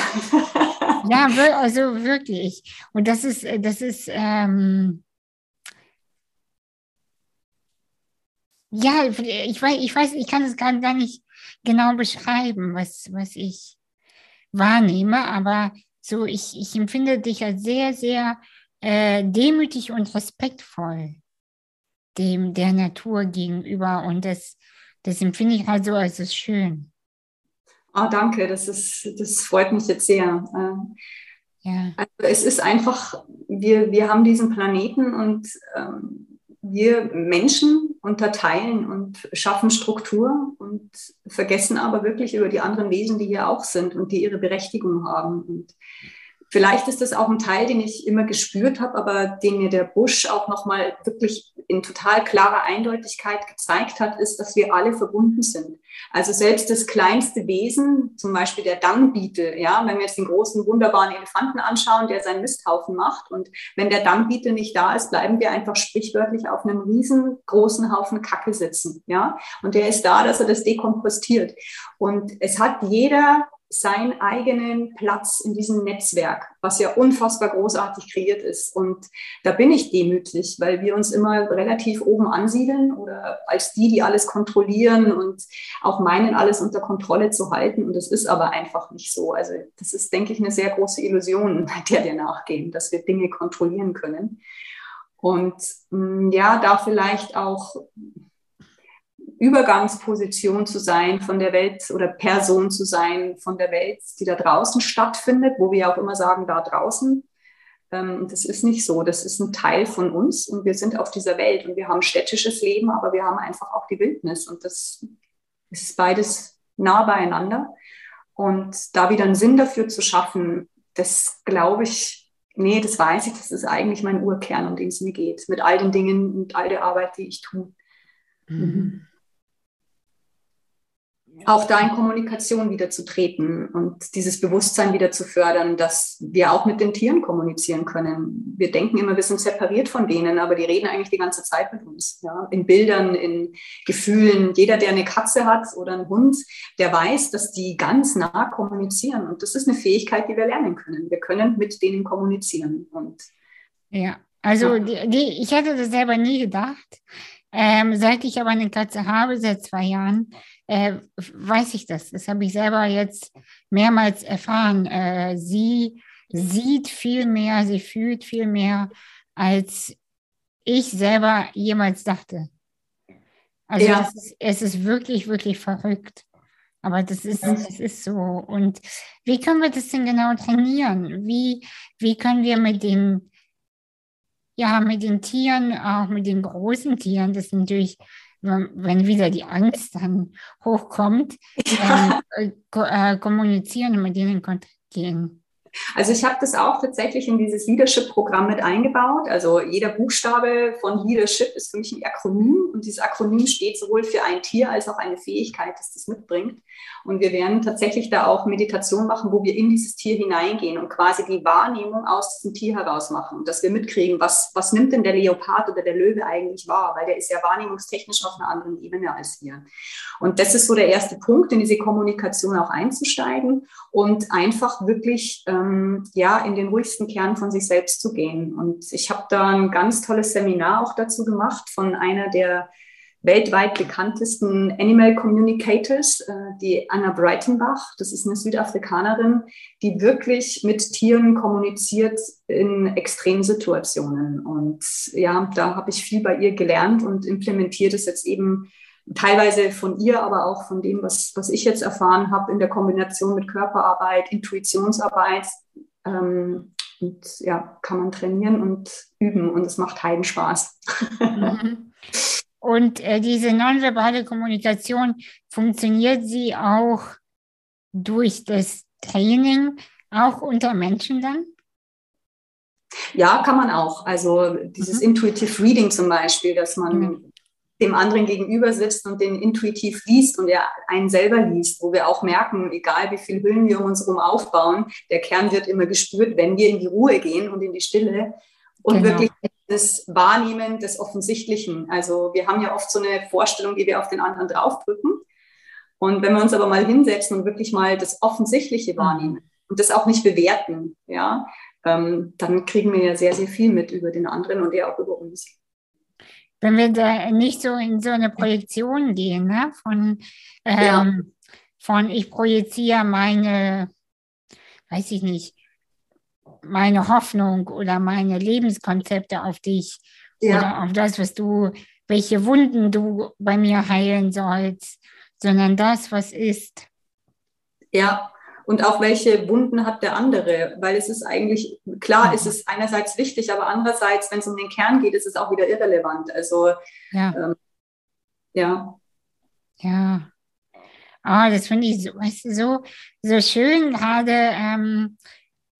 Speaker 1: ja, also wirklich. Und das ist, das ist, ähm, ja, ich weiß, ich weiß, ich kann es gar nicht genau beschreiben, was, was ich wahrnehme, aber so, ich, ich empfinde dich als sehr, sehr äh, demütig und respektvoll dem der Natur gegenüber und das, das empfinde ich halt so als schön.
Speaker 2: Oh, danke, das, ist, das freut mich jetzt sehr. Ähm, ja. Also es ist einfach, wir, wir haben diesen Planeten und ähm, wir Menschen unterteilen und schaffen Struktur und vergessen aber wirklich über die anderen Wesen, die hier auch sind und die ihre Berechtigung haben. Und Vielleicht ist das auch ein Teil, den ich immer gespürt habe, aber den mir der Busch auch nochmal wirklich in total klarer Eindeutigkeit gezeigt hat, ist, dass wir alle verbunden sind. Also selbst das kleinste Wesen, zum Beispiel der Dangbeetle, ja, wenn wir jetzt den großen, wunderbaren Elefanten anschauen, der seinen Misthaufen macht und wenn der Dangbeetle nicht da ist, bleiben wir einfach sprichwörtlich auf einem riesengroßen Haufen Kacke sitzen, ja. Und der ist da, dass er das dekompostiert. Und es hat jeder seinen eigenen Platz in diesem Netzwerk, was ja unfassbar großartig kreiert ist. Und da bin ich demütig, weil wir uns immer relativ oben ansiedeln oder als die, die alles kontrollieren und auch meinen, alles unter Kontrolle zu halten. Und das ist aber einfach nicht so. Also das ist, denke ich, eine sehr große Illusion, der wir nachgehen, dass wir Dinge kontrollieren können. Und mm, ja, da vielleicht auch Übergangsposition zu sein von der Welt oder Person zu sein von der Welt, die da draußen stattfindet, wo wir auch immer sagen, da draußen. Ähm, das ist nicht so. Das ist ein Teil von uns und wir sind auf dieser Welt und wir haben städtisches Leben, aber wir haben einfach auch die Wildnis und das ist beides nah beieinander. Und da wieder einen Sinn dafür zu schaffen, das glaube ich, nee, das weiß ich, das ist eigentlich mein Urkern, um den es mir geht, mit all den Dingen und all der Arbeit, die ich tue. Mhm auch da in Kommunikation wieder zu treten und dieses Bewusstsein wieder zu fördern, dass wir auch mit den Tieren kommunizieren können. Wir denken immer, wir sind separiert von denen, aber die reden eigentlich die ganze Zeit mit uns. Ja? In Bildern, in Gefühlen. Jeder, der eine Katze hat oder einen Hund, der weiß, dass die ganz nah kommunizieren. Und das ist eine Fähigkeit, die wir lernen können. Wir können mit denen kommunizieren. Und
Speaker 1: ja, also. Die, die, ich hätte das selber nie gedacht. Ähm, seit ich aber eine Katze habe, seit zwei Jahren, äh, weiß ich das. Das habe ich selber jetzt mehrmals erfahren. Äh, sie sieht viel mehr, sie fühlt viel mehr, als ich selber jemals dachte. Also ja. es, ist, es ist wirklich, wirklich verrückt. Aber das ist, das ist so. Und wie können wir das denn genau trainieren? Wie, wie können wir mit den, ja, mit den Tieren, auch mit den großen Tieren, das ist natürlich wenn wieder die Angst dann hochkommt, ja. ähm, äh, kommunizieren und mit denen kontaktieren.
Speaker 2: Also ich habe das auch tatsächlich in dieses Leadership-Programm mit eingebaut. Also jeder Buchstabe von Leadership ist für mich ein Akronym und dieses Akronym steht sowohl für ein Tier als auch eine Fähigkeit, das das mitbringt. Und wir werden tatsächlich da auch Meditation machen, wo wir in dieses Tier hineingehen und quasi die Wahrnehmung aus diesem Tier heraus machen, dass wir mitkriegen, was, was nimmt denn der Leopard oder der Löwe eigentlich wahr, weil der ist ja wahrnehmungstechnisch auf einer anderen Ebene als wir. Und das ist so der erste Punkt, in diese Kommunikation auch einzusteigen und einfach wirklich ähm, ja in den ruhigsten Kern von sich selbst zu gehen. Und ich habe da ein ganz tolles Seminar auch dazu gemacht von einer der weltweit bekanntesten Animal Communicators, äh, die Anna Breitenbach. Das ist eine Südafrikanerin, die wirklich mit Tieren kommuniziert in Extremsituationen. Und ja, da habe ich viel bei ihr gelernt und implementiert es jetzt eben teilweise von ihr, aber auch von dem, was, was ich jetzt erfahren habe in der Kombination mit Körperarbeit, Intuitionsarbeit. Ähm, und ja, kann man trainieren und üben und es macht heiden Spaß.
Speaker 1: Mhm. Und äh, diese nonverbale Kommunikation, funktioniert sie auch durch das Training, auch unter Menschen dann?
Speaker 2: Ja, kann man auch. Also dieses mhm. Intuitive Reading zum Beispiel, dass man mhm dem anderen gegenüber sitzt und den intuitiv liest und er einen selber liest, wo wir auch merken, egal wie viel Hüllen wir um uns herum aufbauen, der Kern wird immer gespürt, wenn wir in die Ruhe gehen und in die Stille und genau. wirklich das Wahrnehmen des Offensichtlichen. Also wir haben ja oft so eine Vorstellung, die wir auf den anderen draufdrücken. Und wenn wir uns aber mal hinsetzen und wirklich mal das Offensichtliche mhm. wahrnehmen und das auch nicht bewerten, ja, ähm, dann kriegen wir ja sehr, sehr viel mit über den anderen und er auch über uns
Speaker 1: wenn wir da nicht so in so eine Projektion gehen, ne? von, ähm, ja. von ich projiziere meine, weiß ich nicht, meine Hoffnung oder meine Lebenskonzepte auf dich ja. oder auf das, was du, welche Wunden du bei mir heilen sollst, sondern das, was ist.
Speaker 2: Ja, und auch welche Wunden hat der andere, weil es ist eigentlich, klar ist es einerseits wichtig, aber andererseits, wenn es um den Kern geht, ist es auch wieder irrelevant. Also ja. Ähm, ja.
Speaker 1: Ja. Oh, das finde ich so, so, so schön gerade, ähm,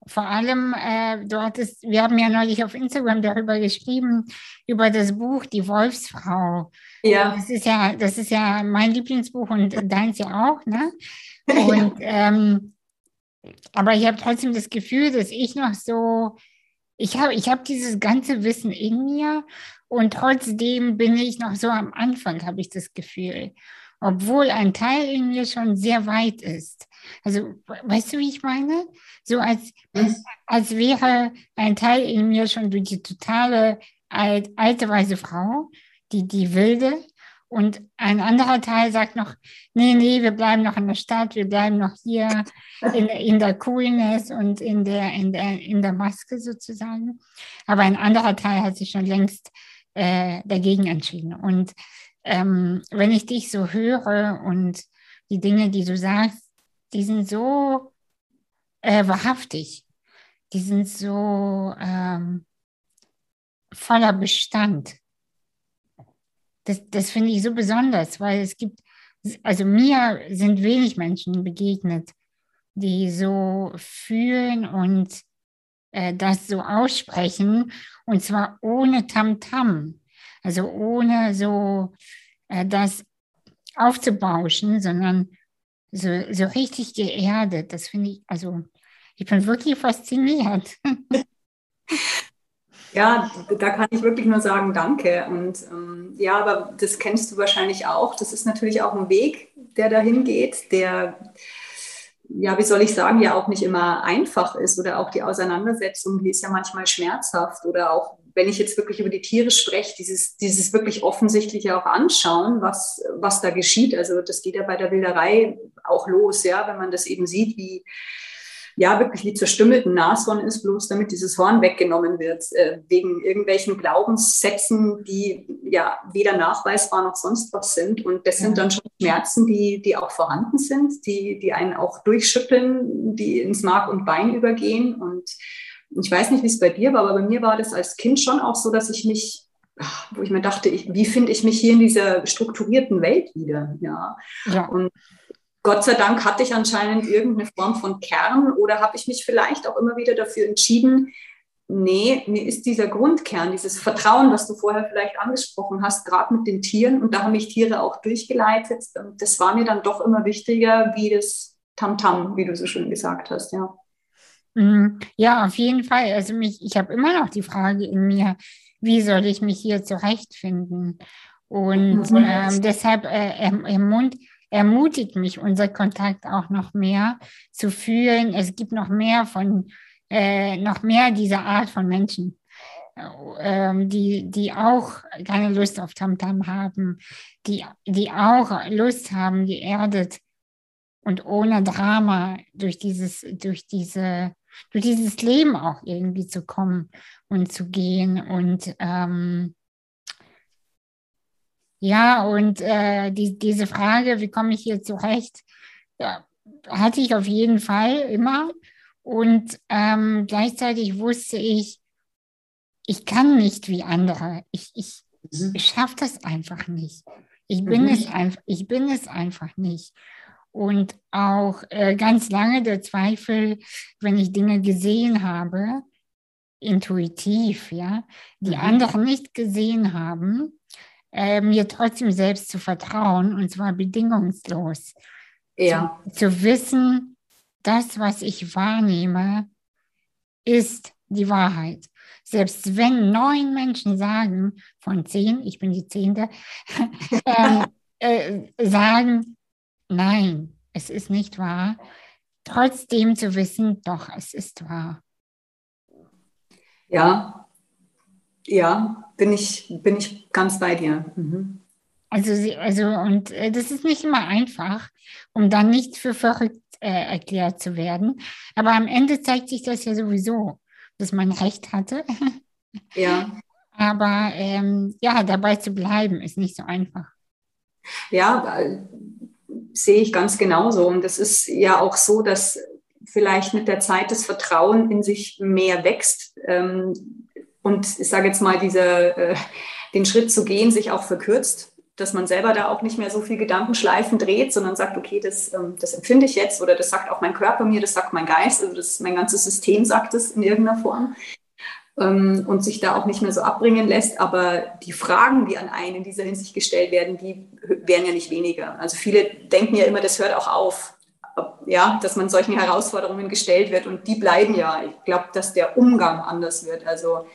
Speaker 1: vor allem, äh, du hattest, wir haben ja neulich auf Instagram darüber geschrieben, über das Buch Die Wolfsfrau. Ja. Das ist ja, das ist ja mein Lieblingsbuch und deins ja auch, ne? Und ja. ähm, aber ich habe trotzdem das Gefühl, dass ich noch so, ich habe ich hab dieses ganze Wissen in mir und trotzdem bin ich noch so am Anfang, habe ich das Gefühl. Obwohl ein Teil in mir schon sehr weit ist. Also, weißt du, wie ich meine? So als, als wäre ein Teil in mir schon durch die totale alt, alte weise Frau, die, die wilde, und ein anderer Teil sagt noch, nee, nee, wir bleiben noch in der Stadt, wir bleiben noch hier in, in der Coolness und in der, in, der, in der Maske sozusagen. Aber ein anderer Teil hat sich schon längst äh, dagegen entschieden. Und ähm, wenn ich dich so höre und die Dinge, die du sagst, die sind so äh, wahrhaftig, die sind so ähm, voller Bestand das, das finde ich so besonders, weil es gibt, also mir sind wenig Menschen begegnet, die so fühlen und äh, das so aussprechen und zwar ohne Tamtam, -Tam, also ohne so äh, das aufzubauschen, sondern so, so richtig geerdet. Das finde ich, also ich bin wirklich fasziniert.
Speaker 2: Ja, da kann ich wirklich nur sagen, danke. Und ähm, ja, aber das kennst du wahrscheinlich auch. Das ist natürlich auch ein Weg, der dahin geht, der, ja, wie soll ich sagen, ja auch nicht immer einfach ist oder auch die Auseinandersetzung, die ist ja manchmal schmerzhaft oder auch wenn ich jetzt wirklich über die Tiere spreche, dieses, dieses wirklich offensichtliche auch anschauen, was, was da geschieht. Also das geht ja bei der Wilderei auch los, ja, wenn man das eben sieht, wie, ja wirklich wie zerstümmelt ein Nashorn ist, bloß damit dieses Horn weggenommen wird, äh, wegen irgendwelchen Glaubenssätzen, die ja weder nachweisbar noch sonst was sind. Und das sind dann schon Schmerzen, die, die auch vorhanden sind, die, die einen auch durchschütteln, die ins Mark und Bein übergehen. Und ich weiß nicht, wie es bei dir war, aber bei mir war das als Kind schon auch so, dass ich mich wo ich mir dachte, ich, wie finde ich mich hier in dieser strukturierten Welt wieder? Ja. ja. Und Gott sei Dank hatte ich anscheinend irgendeine Form von Kern oder habe ich mich vielleicht auch immer wieder dafür entschieden, nee, mir ist dieser Grundkern, dieses Vertrauen, was du vorher vielleicht angesprochen hast, gerade mit den Tieren, und da haben mich Tiere auch durchgeleitet, und das war mir dann doch immer wichtiger wie das Tamtam, -Tam, wie du so schön gesagt hast, ja.
Speaker 1: Mhm. Ja, auf jeden Fall. Also mich, ich habe immer noch die Frage in mir, wie soll ich mich hier zurechtfinden? Und mhm. ähm, deshalb äh, im Mund ermutigt mich unser Kontakt auch noch mehr zu fühlen, es gibt noch mehr von, äh, noch mehr dieser Art von Menschen, äh, die, die auch keine Lust auf Tamtam -Tam haben, die, die auch Lust haben, geerdet und ohne Drama durch dieses, durch diese, durch dieses Leben auch irgendwie zu kommen und zu gehen und ähm, ja, und äh, die, diese Frage, wie komme ich hier zurecht, ja, hatte ich auf jeden Fall immer. Und ähm, gleichzeitig wusste ich, ich kann nicht wie andere. Ich, ich, mhm. ich schaffe das einfach nicht. Ich bin, mhm. es einfach, ich bin es einfach nicht. Und auch äh, ganz lange der Zweifel, wenn ich Dinge gesehen habe, intuitiv, ja, die mhm. andere nicht gesehen haben, äh, mir trotzdem selbst zu vertrauen und zwar bedingungslos. Ja. Zu, zu wissen, das, was ich wahrnehme, ist die Wahrheit. Selbst wenn neun Menschen sagen, von zehn, ich bin die Zehnte, äh, äh, sagen, nein, es ist nicht wahr, trotzdem zu wissen, doch, es ist wahr.
Speaker 2: Ja, ja, bin ich, bin ich ganz bei dir. Mhm.
Speaker 1: Also, also, und äh, das ist nicht immer einfach, um dann nicht für verrückt äh, erklärt zu werden. Aber am Ende zeigt sich das ja sowieso, dass man recht hatte. Ja. Aber ähm, ja, dabei zu bleiben, ist nicht so einfach.
Speaker 2: Ja, äh, sehe ich ganz genauso. Und es ist ja auch so, dass vielleicht mit der Zeit das Vertrauen in sich mehr wächst. Ähm, und ich sage jetzt mal, diese, äh, den Schritt zu gehen sich auch verkürzt. dass man selber da auch nicht mehr so viel Gedankenschleifen dreht, sondern sagt, okay, das, ähm, das empfinde ich jetzt oder das sagt auch mein Körper mir, das sagt mein Geist, also das, mein ganzes System sagt es in irgendeiner Form ähm, und sich da auch nicht mehr so abbringen lässt. Aber die Fragen, die an einen in dieser Hinsicht gestellt werden, die werden ja nicht weniger. Also viele denken ja immer, das hört auch auf. Ja, dass man solchen Herausforderungen gestellt wird und die bleiben ja. Ich glaube, dass der Umgang anders wird. Also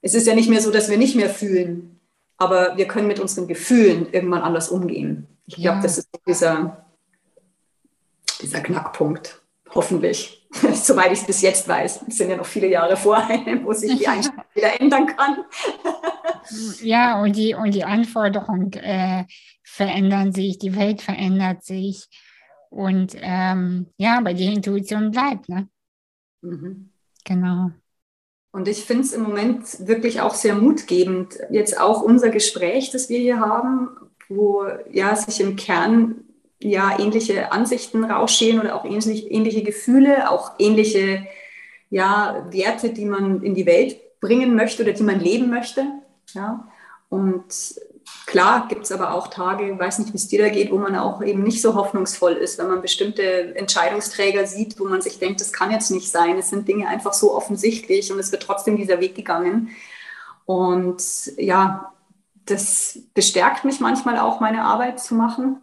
Speaker 2: es ist ja nicht mehr so, dass wir nicht mehr fühlen, aber wir können mit unseren Gefühlen irgendwann anders umgehen. Ich glaube, ja. das ist dieser, dieser Knackpunkt, hoffentlich. soweit ich es bis jetzt weiß. Es sind ja noch viele Jahre vor einem, wo sich die Einstellung wieder ändern kann.
Speaker 1: ja, und die, und die Anforderungen äh, verändern sich, die Welt verändert sich. Und ähm, ja, aber die Intuition bleibt, ne? Mhm. Genau.
Speaker 2: Und ich finde es im Moment wirklich auch sehr mutgebend. Jetzt auch unser Gespräch, das wir hier haben, wo ja sich im Kern ja ähnliche Ansichten rausschälen oder auch ähnlich, ähnliche Gefühle, auch ähnliche ja, Werte, die man in die Welt bringen möchte oder die man leben möchte. Ja. Und klar gibt es aber auch Tage, ich weiß nicht, wie es dir da geht, wo man auch eben nicht so hoffnungsvoll ist, wenn man bestimmte Entscheidungsträger sieht, wo man sich denkt, das kann jetzt nicht sein, es sind Dinge einfach so offensichtlich und es wird trotzdem dieser Weg gegangen. Und ja, das bestärkt mich manchmal auch, meine Arbeit zu machen.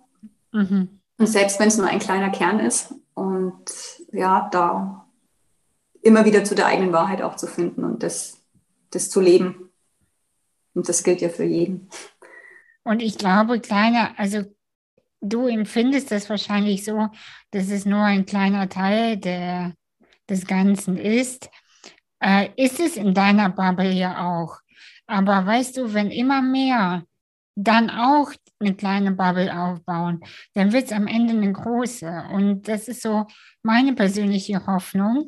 Speaker 2: Mhm. Und selbst wenn es nur ein kleiner Kern ist und ja, da immer wieder zu der eigenen Wahrheit auch zu finden und das, das zu leben. Und das gilt ja für jeden.
Speaker 1: Und ich glaube, kleiner, also du empfindest das wahrscheinlich so, dass es nur ein kleiner Teil der, des Ganzen ist. Äh, ist es in deiner Bubble ja auch. Aber weißt du, wenn immer mehr dann auch eine kleine Bubble aufbauen, dann wird es am Ende eine große. Und das ist so meine persönliche Hoffnung,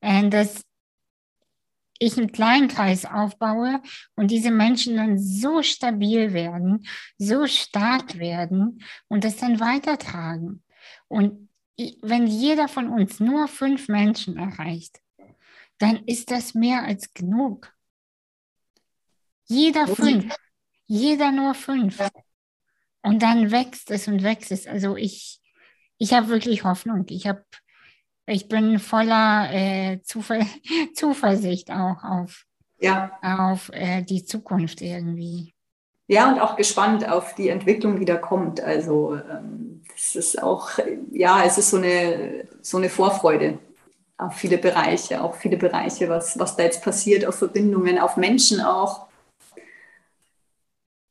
Speaker 1: äh, dass ich einen kleinen Kreis aufbaue und diese Menschen dann so stabil werden, so stark werden und das dann weitertragen. Und wenn jeder von uns nur fünf Menschen erreicht, dann ist das mehr als genug. Jeder fünf. Jeder nur fünf. Und dann wächst es und wächst es. Also ich, ich habe wirklich Hoffnung. Ich habe, ich bin voller äh, Zuver Zuversicht auch auf, ja. auf äh, die Zukunft irgendwie.
Speaker 2: Ja, und auch gespannt auf die Entwicklung, die da kommt. Also ähm, das ist auch, ja, es ist so eine, so eine Vorfreude auf viele Bereiche, auch viele Bereiche, was, was da jetzt passiert, auf Verbindungen, auf Menschen auch.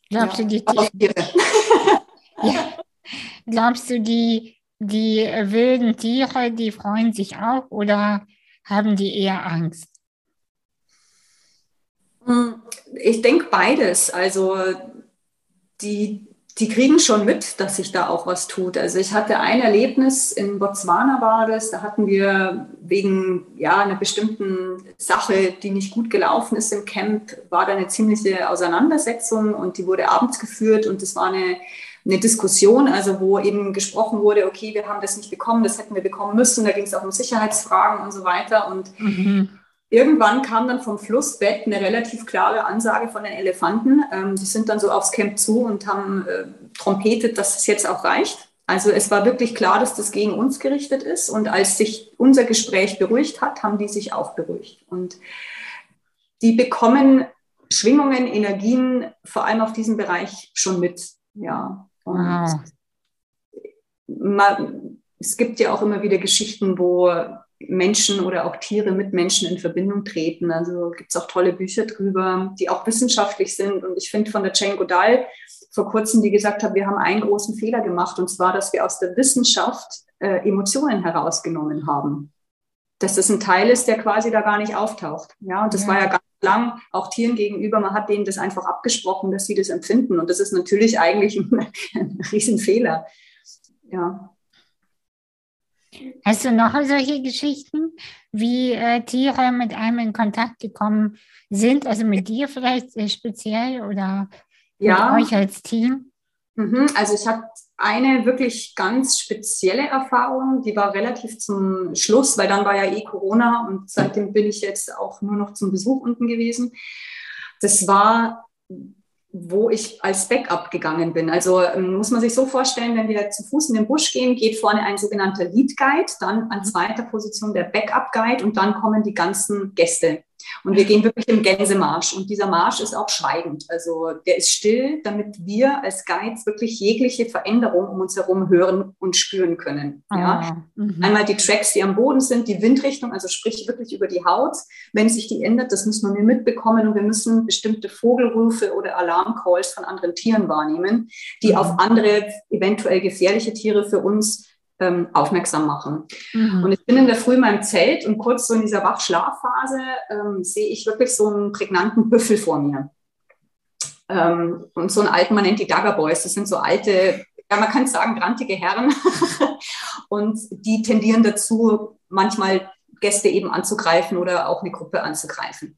Speaker 1: Glaubst ja, du, die, ja. Glaubst du, die, die wilden Tiere, die freuen sich auch oder haben die eher Angst?
Speaker 2: Hm, ich denke beides. Also die, die kriegen schon mit, dass sich da auch was tut. Also ich hatte ein Erlebnis, in Botswana war das, da hatten wir wegen ja, einer bestimmten Sache, die nicht gut gelaufen ist im Camp, war da eine ziemliche Auseinandersetzung und die wurde abends geführt und es war eine, eine Diskussion, also wo eben gesprochen wurde, okay, wir haben das nicht bekommen, das hätten wir bekommen müssen, da ging es auch um Sicherheitsfragen und so weiter und mhm. Irgendwann kam dann vom Flussbett eine relativ klare Ansage von den Elefanten. Ähm, die sind dann so aufs Camp zu und haben äh, trompetet, dass es jetzt auch reicht. Also es war wirklich klar, dass das gegen uns gerichtet ist. Und als sich unser Gespräch beruhigt hat, haben die sich auch beruhigt. Und die bekommen Schwingungen, Energien, vor allem auf diesem Bereich schon mit. Ja. Und wow. man, es gibt ja auch immer wieder Geschichten, wo Menschen oder auch Tiere mit Menschen in Verbindung treten. Also gibt es auch tolle Bücher drüber, die auch wissenschaftlich sind. Und ich finde von der Jane Goodall vor kurzem, die gesagt hat, wir haben einen großen Fehler gemacht, und zwar, dass wir aus der Wissenschaft äh, Emotionen herausgenommen haben. Dass das ein Teil ist, der quasi da gar nicht auftaucht. Ja, und das ja. war ja ganz lang auch Tieren gegenüber. Man hat denen das einfach abgesprochen, dass sie das empfinden. Und das ist natürlich eigentlich ein, ein Riesenfehler. Ja.
Speaker 1: Hast du noch solche Geschichten, wie äh, Tiere mit einem in Kontakt gekommen sind? Also mit dir vielleicht äh, speziell oder ja. mit euch als Team?
Speaker 2: Mhm, also ich hatte eine wirklich ganz spezielle Erfahrung, die war relativ zum Schluss, weil dann war ja eh Corona und seitdem bin ich jetzt auch nur noch zum Besuch unten gewesen. Das war wo ich als Backup gegangen bin. Also ähm, muss man sich so vorstellen, wenn wir zu Fuß in den Busch gehen, geht vorne ein sogenannter Lead Guide, dann an zweiter Position der Backup Guide und dann kommen die ganzen Gäste. Und wir gehen wirklich im Gänsemarsch. Und dieser Marsch ist auch schweigend. Also der ist still, damit wir als Guides wirklich jegliche Veränderung um uns herum hören und spüren können. Ja? Ah, mhm. Einmal die Tracks, die am Boden sind, die Windrichtung, also sprich wirklich über die Haut. Wenn sich die ändert, das müssen wir mitbekommen und wir müssen bestimmte Vogelrufe oder Alarmcalls von anderen Tieren wahrnehmen, die mhm. auf andere eventuell gefährliche Tiere für uns ähm, aufmerksam machen. Mhm. Und ich bin in der Früh in meinem Zelt und kurz so in dieser Wachschlafphase ähm, sehe ich wirklich so einen prägnanten Büffel vor mir. Ähm, und so einen alten, man nennt die Dagger Boys, das sind so alte, ja, man kann sagen, grantige Herren. und die tendieren dazu, manchmal Gäste eben anzugreifen oder auch eine Gruppe anzugreifen.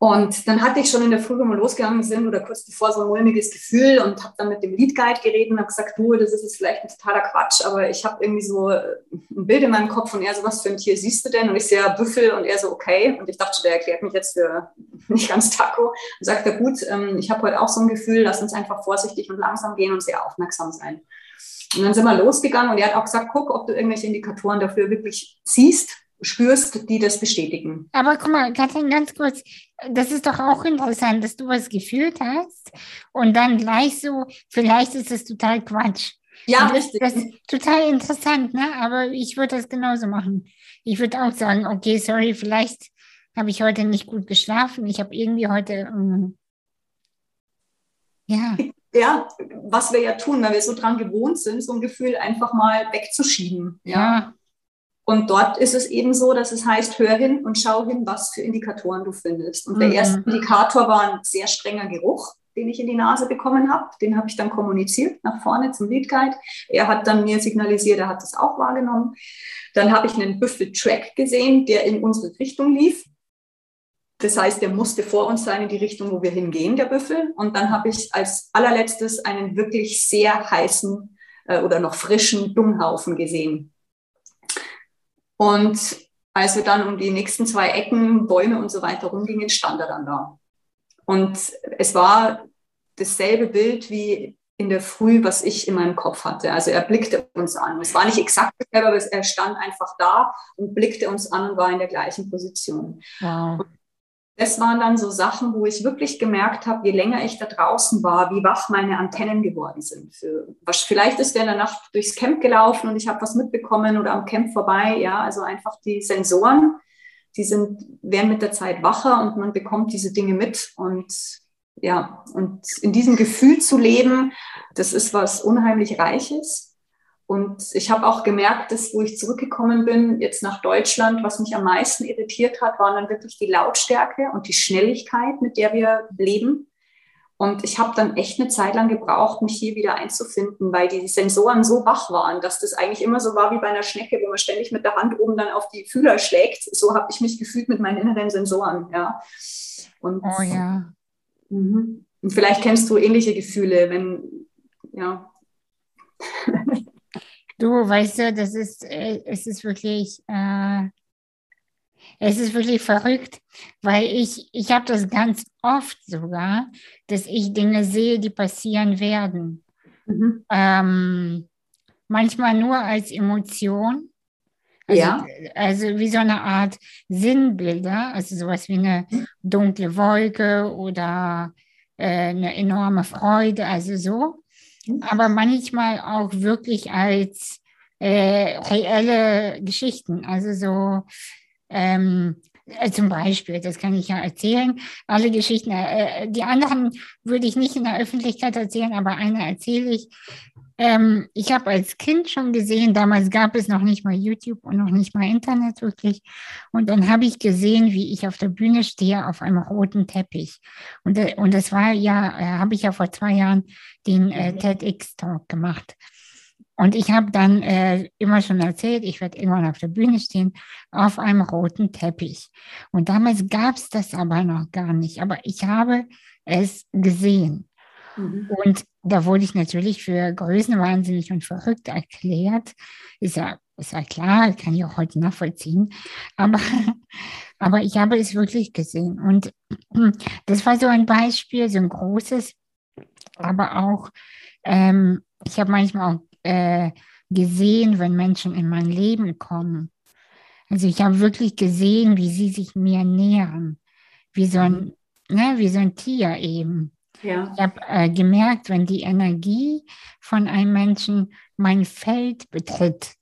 Speaker 2: Und dann hatte ich schon in der Früh, wenn wir losgegangen sind oder kurz bevor so ein mulmiges Gefühl und habe dann mit dem Lead Guide geredet und habe gesagt, du, das ist jetzt vielleicht ein totaler Quatsch, aber ich habe irgendwie so ein Bild in meinem Kopf und er so, was für ein Tier siehst du denn? Und ich sehe ja Büffel und er so, okay. Und ich dachte, der erklärt mich jetzt für nicht ganz Taco. Und sagt er, gut, ähm, ich habe heute auch so ein Gefühl, lass uns einfach vorsichtig und langsam gehen und sehr aufmerksam sein. Und dann sind wir losgegangen und er hat auch gesagt, guck, ob du irgendwelche Indikatoren dafür wirklich siehst spürst, die das bestätigen.
Speaker 1: Aber guck mal, Katrin, ganz kurz, das ist doch auch interessant, dass du was gefühlt hast und dann gleich so, vielleicht ist es total Quatsch.
Speaker 2: Ja, richtig.
Speaker 1: Das ist total interessant, ne? aber ich würde das genauso machen. Ich würde auch sagen, okay, sorry, vielleicht habe ich heute nicht gut geschlafen. Ich habe irgendwie heute, um,
Speaker 2: ja. Ja, was wir ja tun, weil wir so dran gewohnt sind, so ein Gefühl einfach mal wegzuschieben. Ja. ja. Und dort ist es eben so, dass es heißt, hör hin und schau hin, was für Indikatoren du findest. Und der mhm. erste Indikator war ein sehr strenger Geruch, den ich in die Nase bekommen habe. Den habe ich dann kommuniziert nach vorne zum Lead Guide. Er hat dann mir signalisiert, er hat das auch wahrgenommen. Dann habe ich einen Büffel-Track gesehen, der in unsere Richtung lief. Das heißt, der musste vor uns sein in die Richtung, wo wir hingehen, der Büffel. Und dann habe ich als allerletztes einen wirklich sehr heißen äh, oder noch frischen Dunghaufen gesehen. Und als wir dann um die nächsten zwei Ecken, Bäume und so weiter rumgingen, stand er dann da. Und es war dasselbe Bild wie in der Früh, was ich in meinem Kopf hatte. Also er blickte uns an. Es war nicht exakt dasselbe, aber er stand einfach da und blickte uns an und war in der gleichen Position. Wow das waren dann so Sachen, wo ich wirklich gemerkt habe, je länger ich da draußen war, wie wach meine Antennen geworden sind. Vielleicht ist der in der Nacht durchs Camp gelaufen und ich habe was mitbekommen oder am Camp vorbei. Ja, also einfach die Sensoren, die sind, werden mit der Zeit wacher und man bekommt diese Dinge mit und ja, und in diesem Gefühl zu leben, das ist was unheimlich Reiches. Und ich habe auch gemerkt, dass wo ich zurückgekommen bin, jetzt nach Deutschland, was mich am meisten irritiert hat, waren dann wirklich die Lautstärke und die Schnelligkeit, mit der wir leben. Und ich habe dann echt eine Zeit lang gebraucht, mich hier wieder einzufinden, weil die Sensoren so wach waren, dass das eigentlich immer so war wie bei einer Schnecke, wo man ständig mit der Hand oben dann auf die Fühler schlägt. So habe ich mich gefühlt mit meinen inneren Sensoren. Ja. Und, oh ja. Mhm. Und vielleicht kennst du ähnliche Gefühle, wenn, ja.
Speaker 1: Du, weißt du, das ist, äh, es ist wirklich, äh, es ist wirklich verrückt, weil ich, ich habe das ganz oft sogar, dass ich Dinge sehe, die passieren werden. Mhm. Ähm, manchmal nur als Emotion. Also, ja. also wie so eine Art Sinnbilder, also sowas wie eine mhm. dunkle Wolke oder äh, eine enorme Freude, also so aber manchmal auch wirklich als äh, reelle Geschichten. Also so ähm, äh, zum Beispiel, das kann ich ja erzählen, alle Geschichten, äh, äh die anderen würde ich nicht in der Öffentlichkeit erzählen, aber eine erzähle ich. Ähm, ich habe als Kind schon gesehen, damals gab es noch nicht mal YouTube und noch nicht mal Internet wirklich. Und dann habe ich gesehen, wie ich auf der Bühne stehe auf einem roten Teppich. Und, äh, und das war ja, äh, habe ich ja vor zwei Jahren den äh. TEDx-Talk gemacht. Und ich habe dann äh, immer schon erzählt, ich werde irgendwann auf der Bühne stehen, auf einem roten Teppich. Und damals gab es das aber noch gar nicht. Aber ich habe es gesehen. Mhm. Und da wurde ich natürlich für größenwahnsinnig und verrückt erklärt. Ist ja, ist ja klar, kann ich auch heute nachvollziehen. Aber Aber ich habe es wirklich gesehen. Und das war so ein Beispiel, so ein großes, aber auch, ähm, ich habe manchmal auch äh, gesehen, wenn Menschen in mein Leben kommen. Also ich habe wirklich gesehen, wie sie sich mir nähern, wie so ein, mhm. ne, wie so ein Tier eben. Ja. Ich habe äh, gemerkt, wenn die Energie von einem Menschen mein Feld betritt.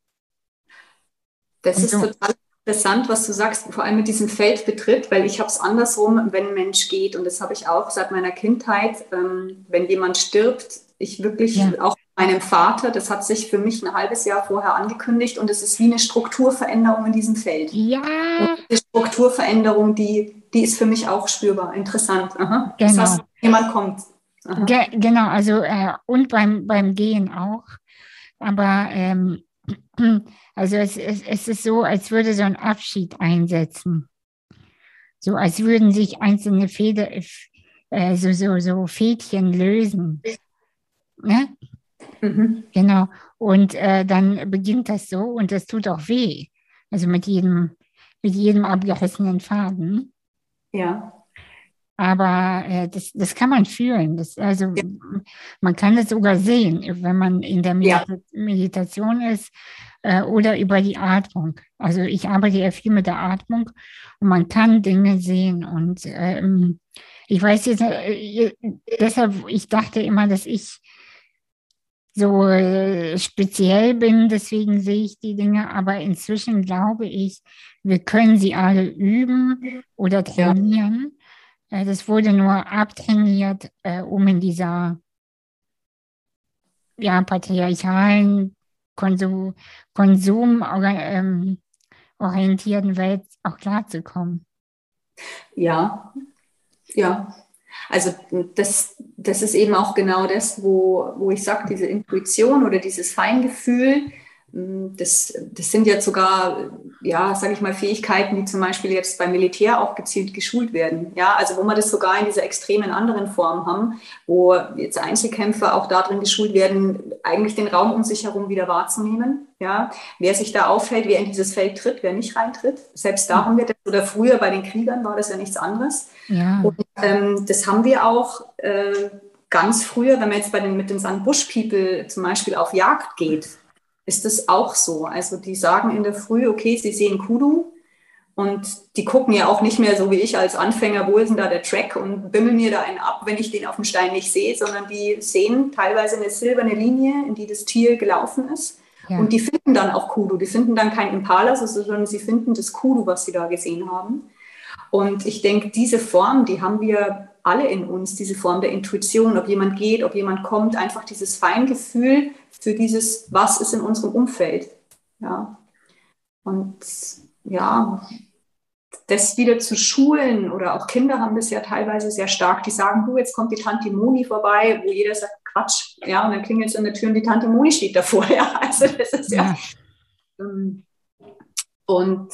Speaker 2: Das ist total interessant, was du sagst, vor allem mit diesem Feld betritt, weil ich habe es andersrum, wenn ein Mensch geht, und das habe ich auch seit meiner Kindheit, ähm, wenn jemand stirbt, ich wirklich ja. auch meinem Vater, das hat sich für mich ein halbes Jahr vorher angekündigt und es ist wie eine Strukturveränderung in diesem Feld.
Speaker 1: Ja.
Speaker 2: Und die Strukturveränderung, die, die ist für mich auch spürbar. Interessant. Aha. Genau. Jemand kommt.
Speaker 1: Ge genau, also äh, und beim, beim Gehen auch. Aber ähm, also es, es, es ist so, als würde so ein Abschied einsetzen. So als würden sich einzelne Feder, äh, so, so, so Fädchen lösen. Ne? Mhm. Genau. Und äh, dann beginnt das so und das tut auch weh. Also mit jedem, mit jedem abgerissenen Faden.
Speaker 2: Ja.
Speaker 1: Aber äh, das, das kann man fühlen. Das, also ja. man kann es sogar sehen, wenn man in der Medita ja. Meditation ist äh, oder über die Atmung. Also ich arbeite ja viel mit der Atmung und man kann Dinge sehen. Und ähm, ich weiß jetzt, äh, deshalb, ich dachte immer, dass ich so äh, speziell bin, deswegen sehe ich die Dinge, aber inzwischen glaube ich, wir können sie alle üben oder trainieren. Das wurde nur abtrainiert, äh, um in dieser ja, patriarchalen, Konsum, konsumorientierten Welt auch klarzukommen.
Speaker 2: Ja, ja. Also das, das ist eben auch genau das, wo, wo ich sage, diese Intuition oder dieses Feingefühl, das, das sind jetzt sogar, ja, sage ich mal, Fähigkeiten, die zum Beispiel jetzt beim Militär auch gezielt geschult werden. Ja, also wo wir das sogar in dieser extremen anderen Form haben, wo jetzt Einzelkämpfer auch darin geschult werden, eigentlich den Raum um sich herum wieder wahrzunehmen. Ja, wer sich da aufhält, wer in dieses Feld tritt, wer nicht reintritt. Selbst da haben wir das, oder früher bei den Kriegern war das ja nichts anderes. Ja. Und ähm, das haben wir auch äh, ganz früher, wenn man jetzt bei den, mit den San Bush People zum Beispiel auf Jagd geht ist das auch so. Also die sagen in der Früh, okay, sie sehen Kudu und die gucken ja auch nicht mehr so wie ich als Anfänger, wo ist denn da der Track und bimmeln mir da einen ab, wenn ich den auf dem Stein nicht sehe, sondern die sehen teilweise eine silberne Linie, in die das Tier gelaufen ist. Ja. Und die finden dann auch Kudu. Die finden dann kein Impala, sondern sie finden das Kudu, was sie da gesehen haben. Und ich denke, diese Form, die haben wir alle in uns, diese Form der Intuition, ob jemand geht, ob jemand kommt, einfach dieses Feingefühl für dieses, was ist in unserem Umfeld. Ja. Und ja, das wieder zu schulen oder auch Kinder haben das ja teilweise sehr stark, die sagen, du, jetzt kommt die Tante Moni vorbei, wo jeder sagt, Quatsch, ja, und dann klingelt es an der Tür und die Tante Moni steht davor, ja, also das ist ja, ja. Ähm, und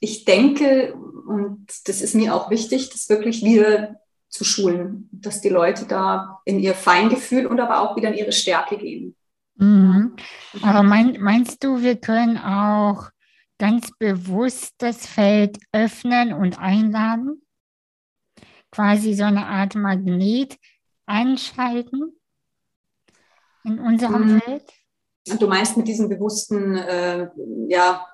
Speaker 2: ich denke, und das ist mir auch wichtig, das wirklich wieder zu schulen, dass die Leute da in ihr Feingefühl und aber auch wieder in ihre Stärke gehen.
Speaker 1: Mhm. Aber mein, meinst du, wir können auch ganz bewusst das Feld öffnen und einladen? Quasi so eine Art Magnet einschalten in unserem mhm. Feld?
Speaker 2: Du meinst mit diesem bewussten, äh, ja,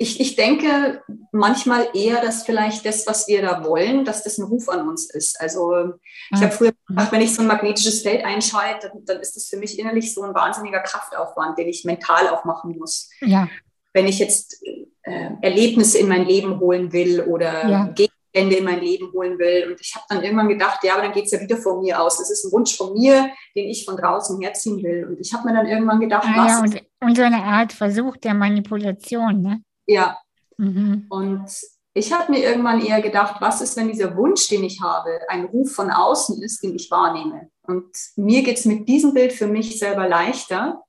Speaker 2: ich, ich denke manchmal eher, dass vielleicht das, was wir da wollen, dass das ein Ruf an uns ist. Also ich habe früher gedacht, wenn ich so ein magnetisches Feld einschalte, dann, dann ist das für mich innerlich so ein wahnsinniger Kraftaufwand, den ich mental auch machen muss.
Speaker 1: Ja.
Speaker 2: Wenn ich jetzt äh, Erlebnisse in mein Leben holen will oder ja. Gegenstände in mein Leben holen will. Und ich habe dann irgendwann gedacht, ja, aber dann geht es ja wieder von mir aus. Das ist ein Wunsch von mir, den ich von draußen herziehen will. Und ich habe mir dann irgendwann gedacht,
Speaker 1: ah, was... Ja, und, und so eine Art Versuch der Manipulation, ne?
Speaker 2: Ja. Mhm. Und ich habe mir irgendwann eher gedacht, was ist, wenn dieser Wunsch, den ich habe, ein Ruf von außen ist, den ich wahrnehme. Und mir geht es mit diesem Bild für mich selber leichter.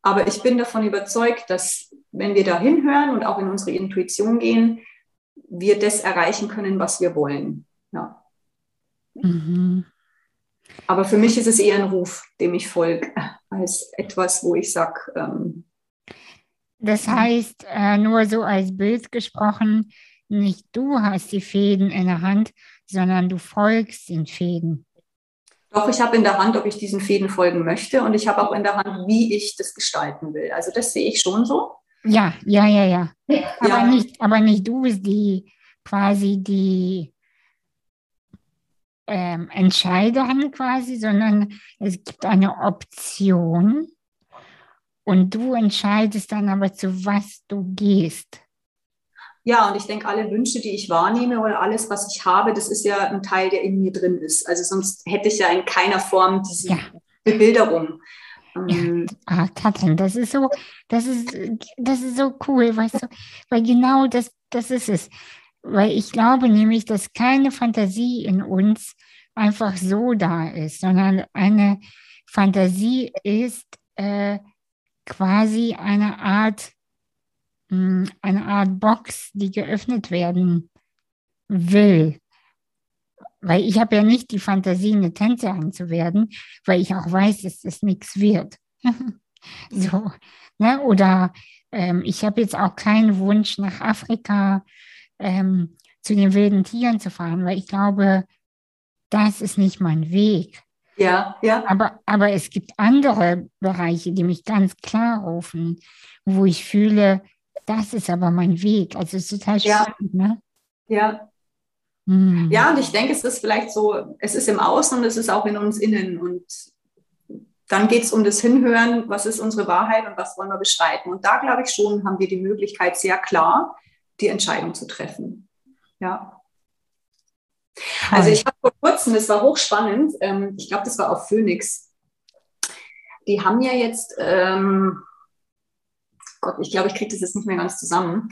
Speaker 2: Aber ich bin davon überzeugt, dass wenn wir da hinhören und auch in unsere Intuition gehen, wir das erreichen können, was wir wollen. Ja. Mhm. Aber für mich ist es eher ein Ruf, dem ich folge, als etwas, wo ich sage, ähm,
Speaker 1: Das heißt, äh, nur so als Bild gesprochen, nicht du hast die Fäden in der Hand, sondern du folgst den Fäden.
Speaker 2: Doch, ich habe in der Hand, ob ich diesen Fäden folgen möchte und ich habe auch in der Hand, wie ich das gestalten will. Also das sehe ich schon so.
Speaker 1: Ja, ja, ja, ja. Aber, ja. Nicht, aber nicht du bist die quasi die ähm, Entscheiderin quasi, sondern es gibt eine Option und du entscheidest dann aber, zu was du gehst.
Speaker 2: Ja, und ich denke, alle Wünsche, die ich wahrnehme oder alles, was ich habe, das ist ja ein Teil, der in mir drin ist. Also sonst hätte ich ja in keiner Form diese ja. Bebilderung.
Speaker 1: Ja. Ähm, ah, Katrin, das ist so, das ist, das ist so cool, weißt du, weil genau das, das ist es. Weil ich glaube nämlich, dass keine Fantasie in uns einfach so da ist, sondern eine Fantasie ist äh, quasi eine Art hm, eine Art Box, die geöffnet werden will. Weil ich habe ja nicht die Fantasie, eine Tänzerin zu werden, weil ich auch weiß, dass das nichts wird. so, ne? Oder ähm, ich habe jetzt auch keinen Wunsch, nach Afrika ähm, zu den wilden Tieren zu fahren, weil ich glaube, das ist nicht mein Weg.
Speaker 2: Ja, ja.
Speaker 1: Aber, aber es gibt andere Bereiche, die mich ganz klar rufen, wo ich fühle, das ist aber mein Weg. Also es ist total
Speaker 2: spannend, ja. ne? Ja. Hm. Ja, und ich denke, es ist vielleicht so, es ist im Außen und es ist auch in uns innen. Und dann geht es um das Hinhören, was ist unsere Wahrheit und was wollen wir beschreiten. Und da glaube ich schon, haben wir die Möglichkeit, sehr klar die Entscheidung zu treffen. Ja. Also ich habe vor kurzem, das war hochspannend, ähm, ich glaube, das war auf Phoenix. Die haben ja jetzt ähm, Gott, ich glaube, ich kriege das jetzt nicht mehr ganz zusammen,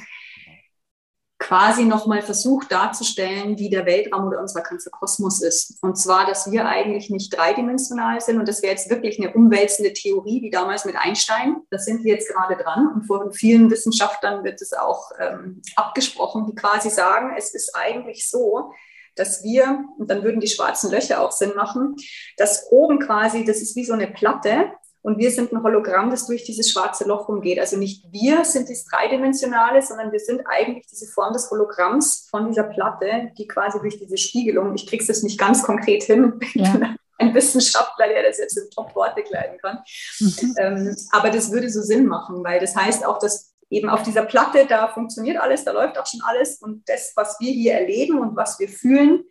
Speaker 2: quasi nochmal versucht darzustellen, wie der Weltraum oder unser ganzer Kosmos ist. Und zwar, dass wir eigentlich nicht dreidimensional sind und das wäre jetzt wirklich eine umwälzende Theorie, wie damals mit Einstein. Da sind wir jetzt gerade dran und von vielen Wissenschaftlern wird es auch ähm, abgesprochen, die quasi sagen, es ist eigentlich so, dass wir, und dann würden die schwarzen Löcher auch Sinn machen, dass oben quasi, das ist wie so eine Platte und wir sind ein Hologramm, das durch dieses schwarze Loch umgeht. Also nicht wir sind das Dreidimensionale, sondern wir sind eigentlich diese Form des Hologramms von dieser Platte, die quasi durch diese Spiegelung, ich kriege es nicht ganz konkret hin, ja. ein Wissenschaftler, der das jetzt in Top-Worte kleiden kann. Mhm. Ähm, aber das würde so Sinn machen, weil das heißt auch, dass eben auf dieser Platte, da funktioniert alles, da läuft auch schon alles. Und das, was wir hier erleben und was wir fühlen,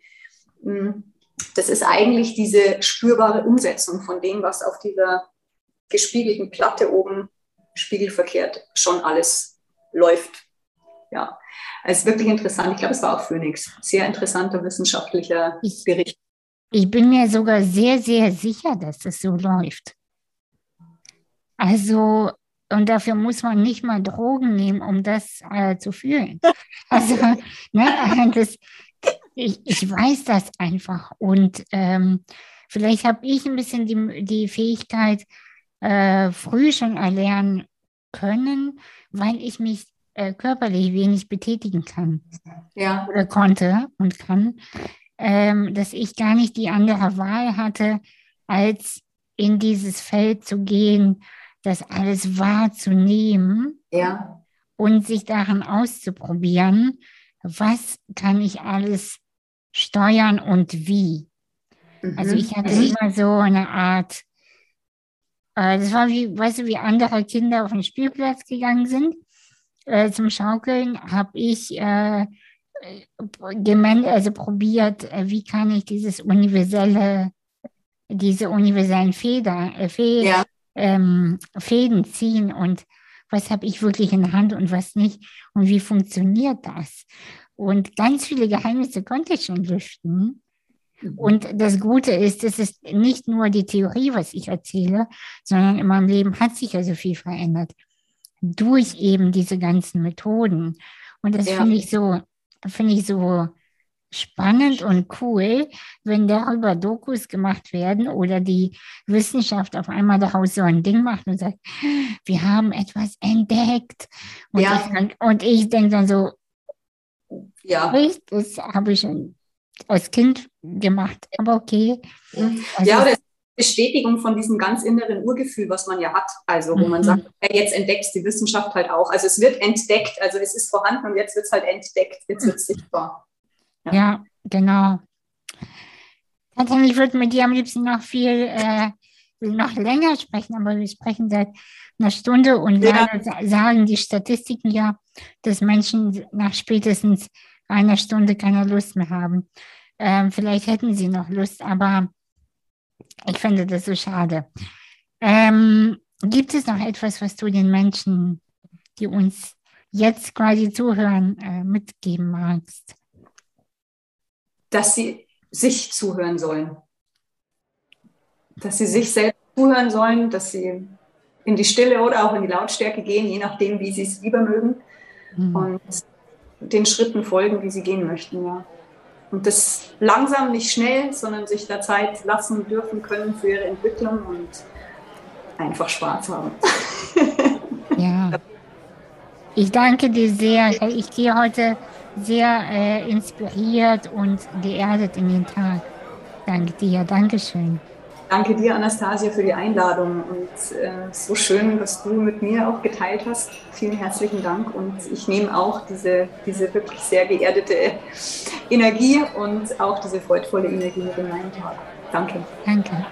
Speaker 2: hm, das ist eigentlich diese spürbare Umsetzung von dem, was auf dieser gespiegelten Platte oben, spiegelverkehrt, schon alles läuft. Ja, es ist wirklich interessant. Ich glaube, es war auch Phoenix. Sehr interessanter wissenschaftlicher Bericht.
Speaker 1: Ich bin mir sogar sehr, sehr sicher, dass das so läuft. Also, und dafür muss man nicht mal Drogen nehmen, um das äh, zu fühlen. Also, ne, das, ich, ich weiß das einfach. Und ähm, vielleicht habe ich ein bisschen die, die Fähigkeit, äh, früh schon erlernen können, weil ich mich äh, körperlich wenig betätigen kann.
Speaker 2: Ja.
Speaker 1: Oder konnte und kann. Ähm, dass ich gar nicht die andere Wahl hatte, als in dieses Feld zu gehen, das alles wahrzunehmen
Speaker 2: ja.
Speaker 1: und sich daran auszuprobieren, was kann ich alles steuern und wie. Also mhm. Also ich hatte immer so eine Art äh, das war wie, weißt du, wie andere Kinder auf den Spielplatz gegangen sind äh, zum Schaukeln, habe ich äh, gemeint, also probiert, äh, wie kann ich dieses universelle, diese universellen Feder, äh, Fäden, ja. Ähm, Fäden ziehen und was habe ich wirklich in der Hand und was nicht und wie funktioniert das. Und ganz viele Geheimnisse konnte ich schon lüften. Mhm. Und das Gute ist, es ist nicht nur die Theorie, was ich erzähle, sondern in meinem Leben hat sich ja so viel verändert durch eben diese ganzen Methoden. Und das ja. finde ich so, finde ich so spannend und cool, wenn darüber Dokus gemacht werden oder die Wissenschaft auf einmal daraus so ein Ding macht und sagt, wir haben etwas entdeckt. Und, ja. ich, und ich denke dann so, ja. das habe ich schon als Kind gemacht, aber okay.
Speaker 2: Also, ja, oder Bestätigung von diesem ganz inneren Urgefühl, was man ja hat. Also wo mhm. man sagt, hey, jetzt entdeckt die Wissenschaft halt auch. Also es wird entdeckt, also es ist vorhanden und jetzt wird es halt entdeckt, jetzt wird es sichtbar.
Speaker 1: Ja. ja, genau. Tatsächlich, also ich würde mit dir am liebsten noch viel, äh, noch länger sprechen, aber wir sprechen seit einer Stunde und ja. sagen die Statistiken ja, dass Menschen nach spätestens einer Stunde keine Lust mehr haben. Ähm, vielleicht hätten sie noch Lust, aber ich finde das so schade. Ähm, gibt es noch etwas, was du den Menschen, die uns jetzt quasi zuhören, äh, mitgeben magst?
Speaker 2: Dass sie sich zuhören sollen. Dass sie sich selbst zuhören sollen, dass sie in die Stille oder auch in die Lautstärke gehen, je nachdem, wie sie es lieber mögen. Mhm. Und den Schritten folgen, die sie gehen möchten, ja. Und das langsam, nicht schnell, sondern sich da Zeit lassen dürfen können für ihre Entwicklung und einfach Spaß haben.
Speaker 1: ja. Ich danke dir sehr. Ich gehe heute sehr äh, inspiriert und geerdet in den Tag. Danke dir. Dankeschön.
Speaker 2: Danke dir, Anastasia, für die Einladung und äh, so schön, was du mit mir auch geteilt hast. Vielen herzlichen Dank und ich nehme auch diese, diese wirklich sehr geerdete Energie und auch diese freudvolle Energie mit in meinen Tag. Danke.
Speaker 1: Danke.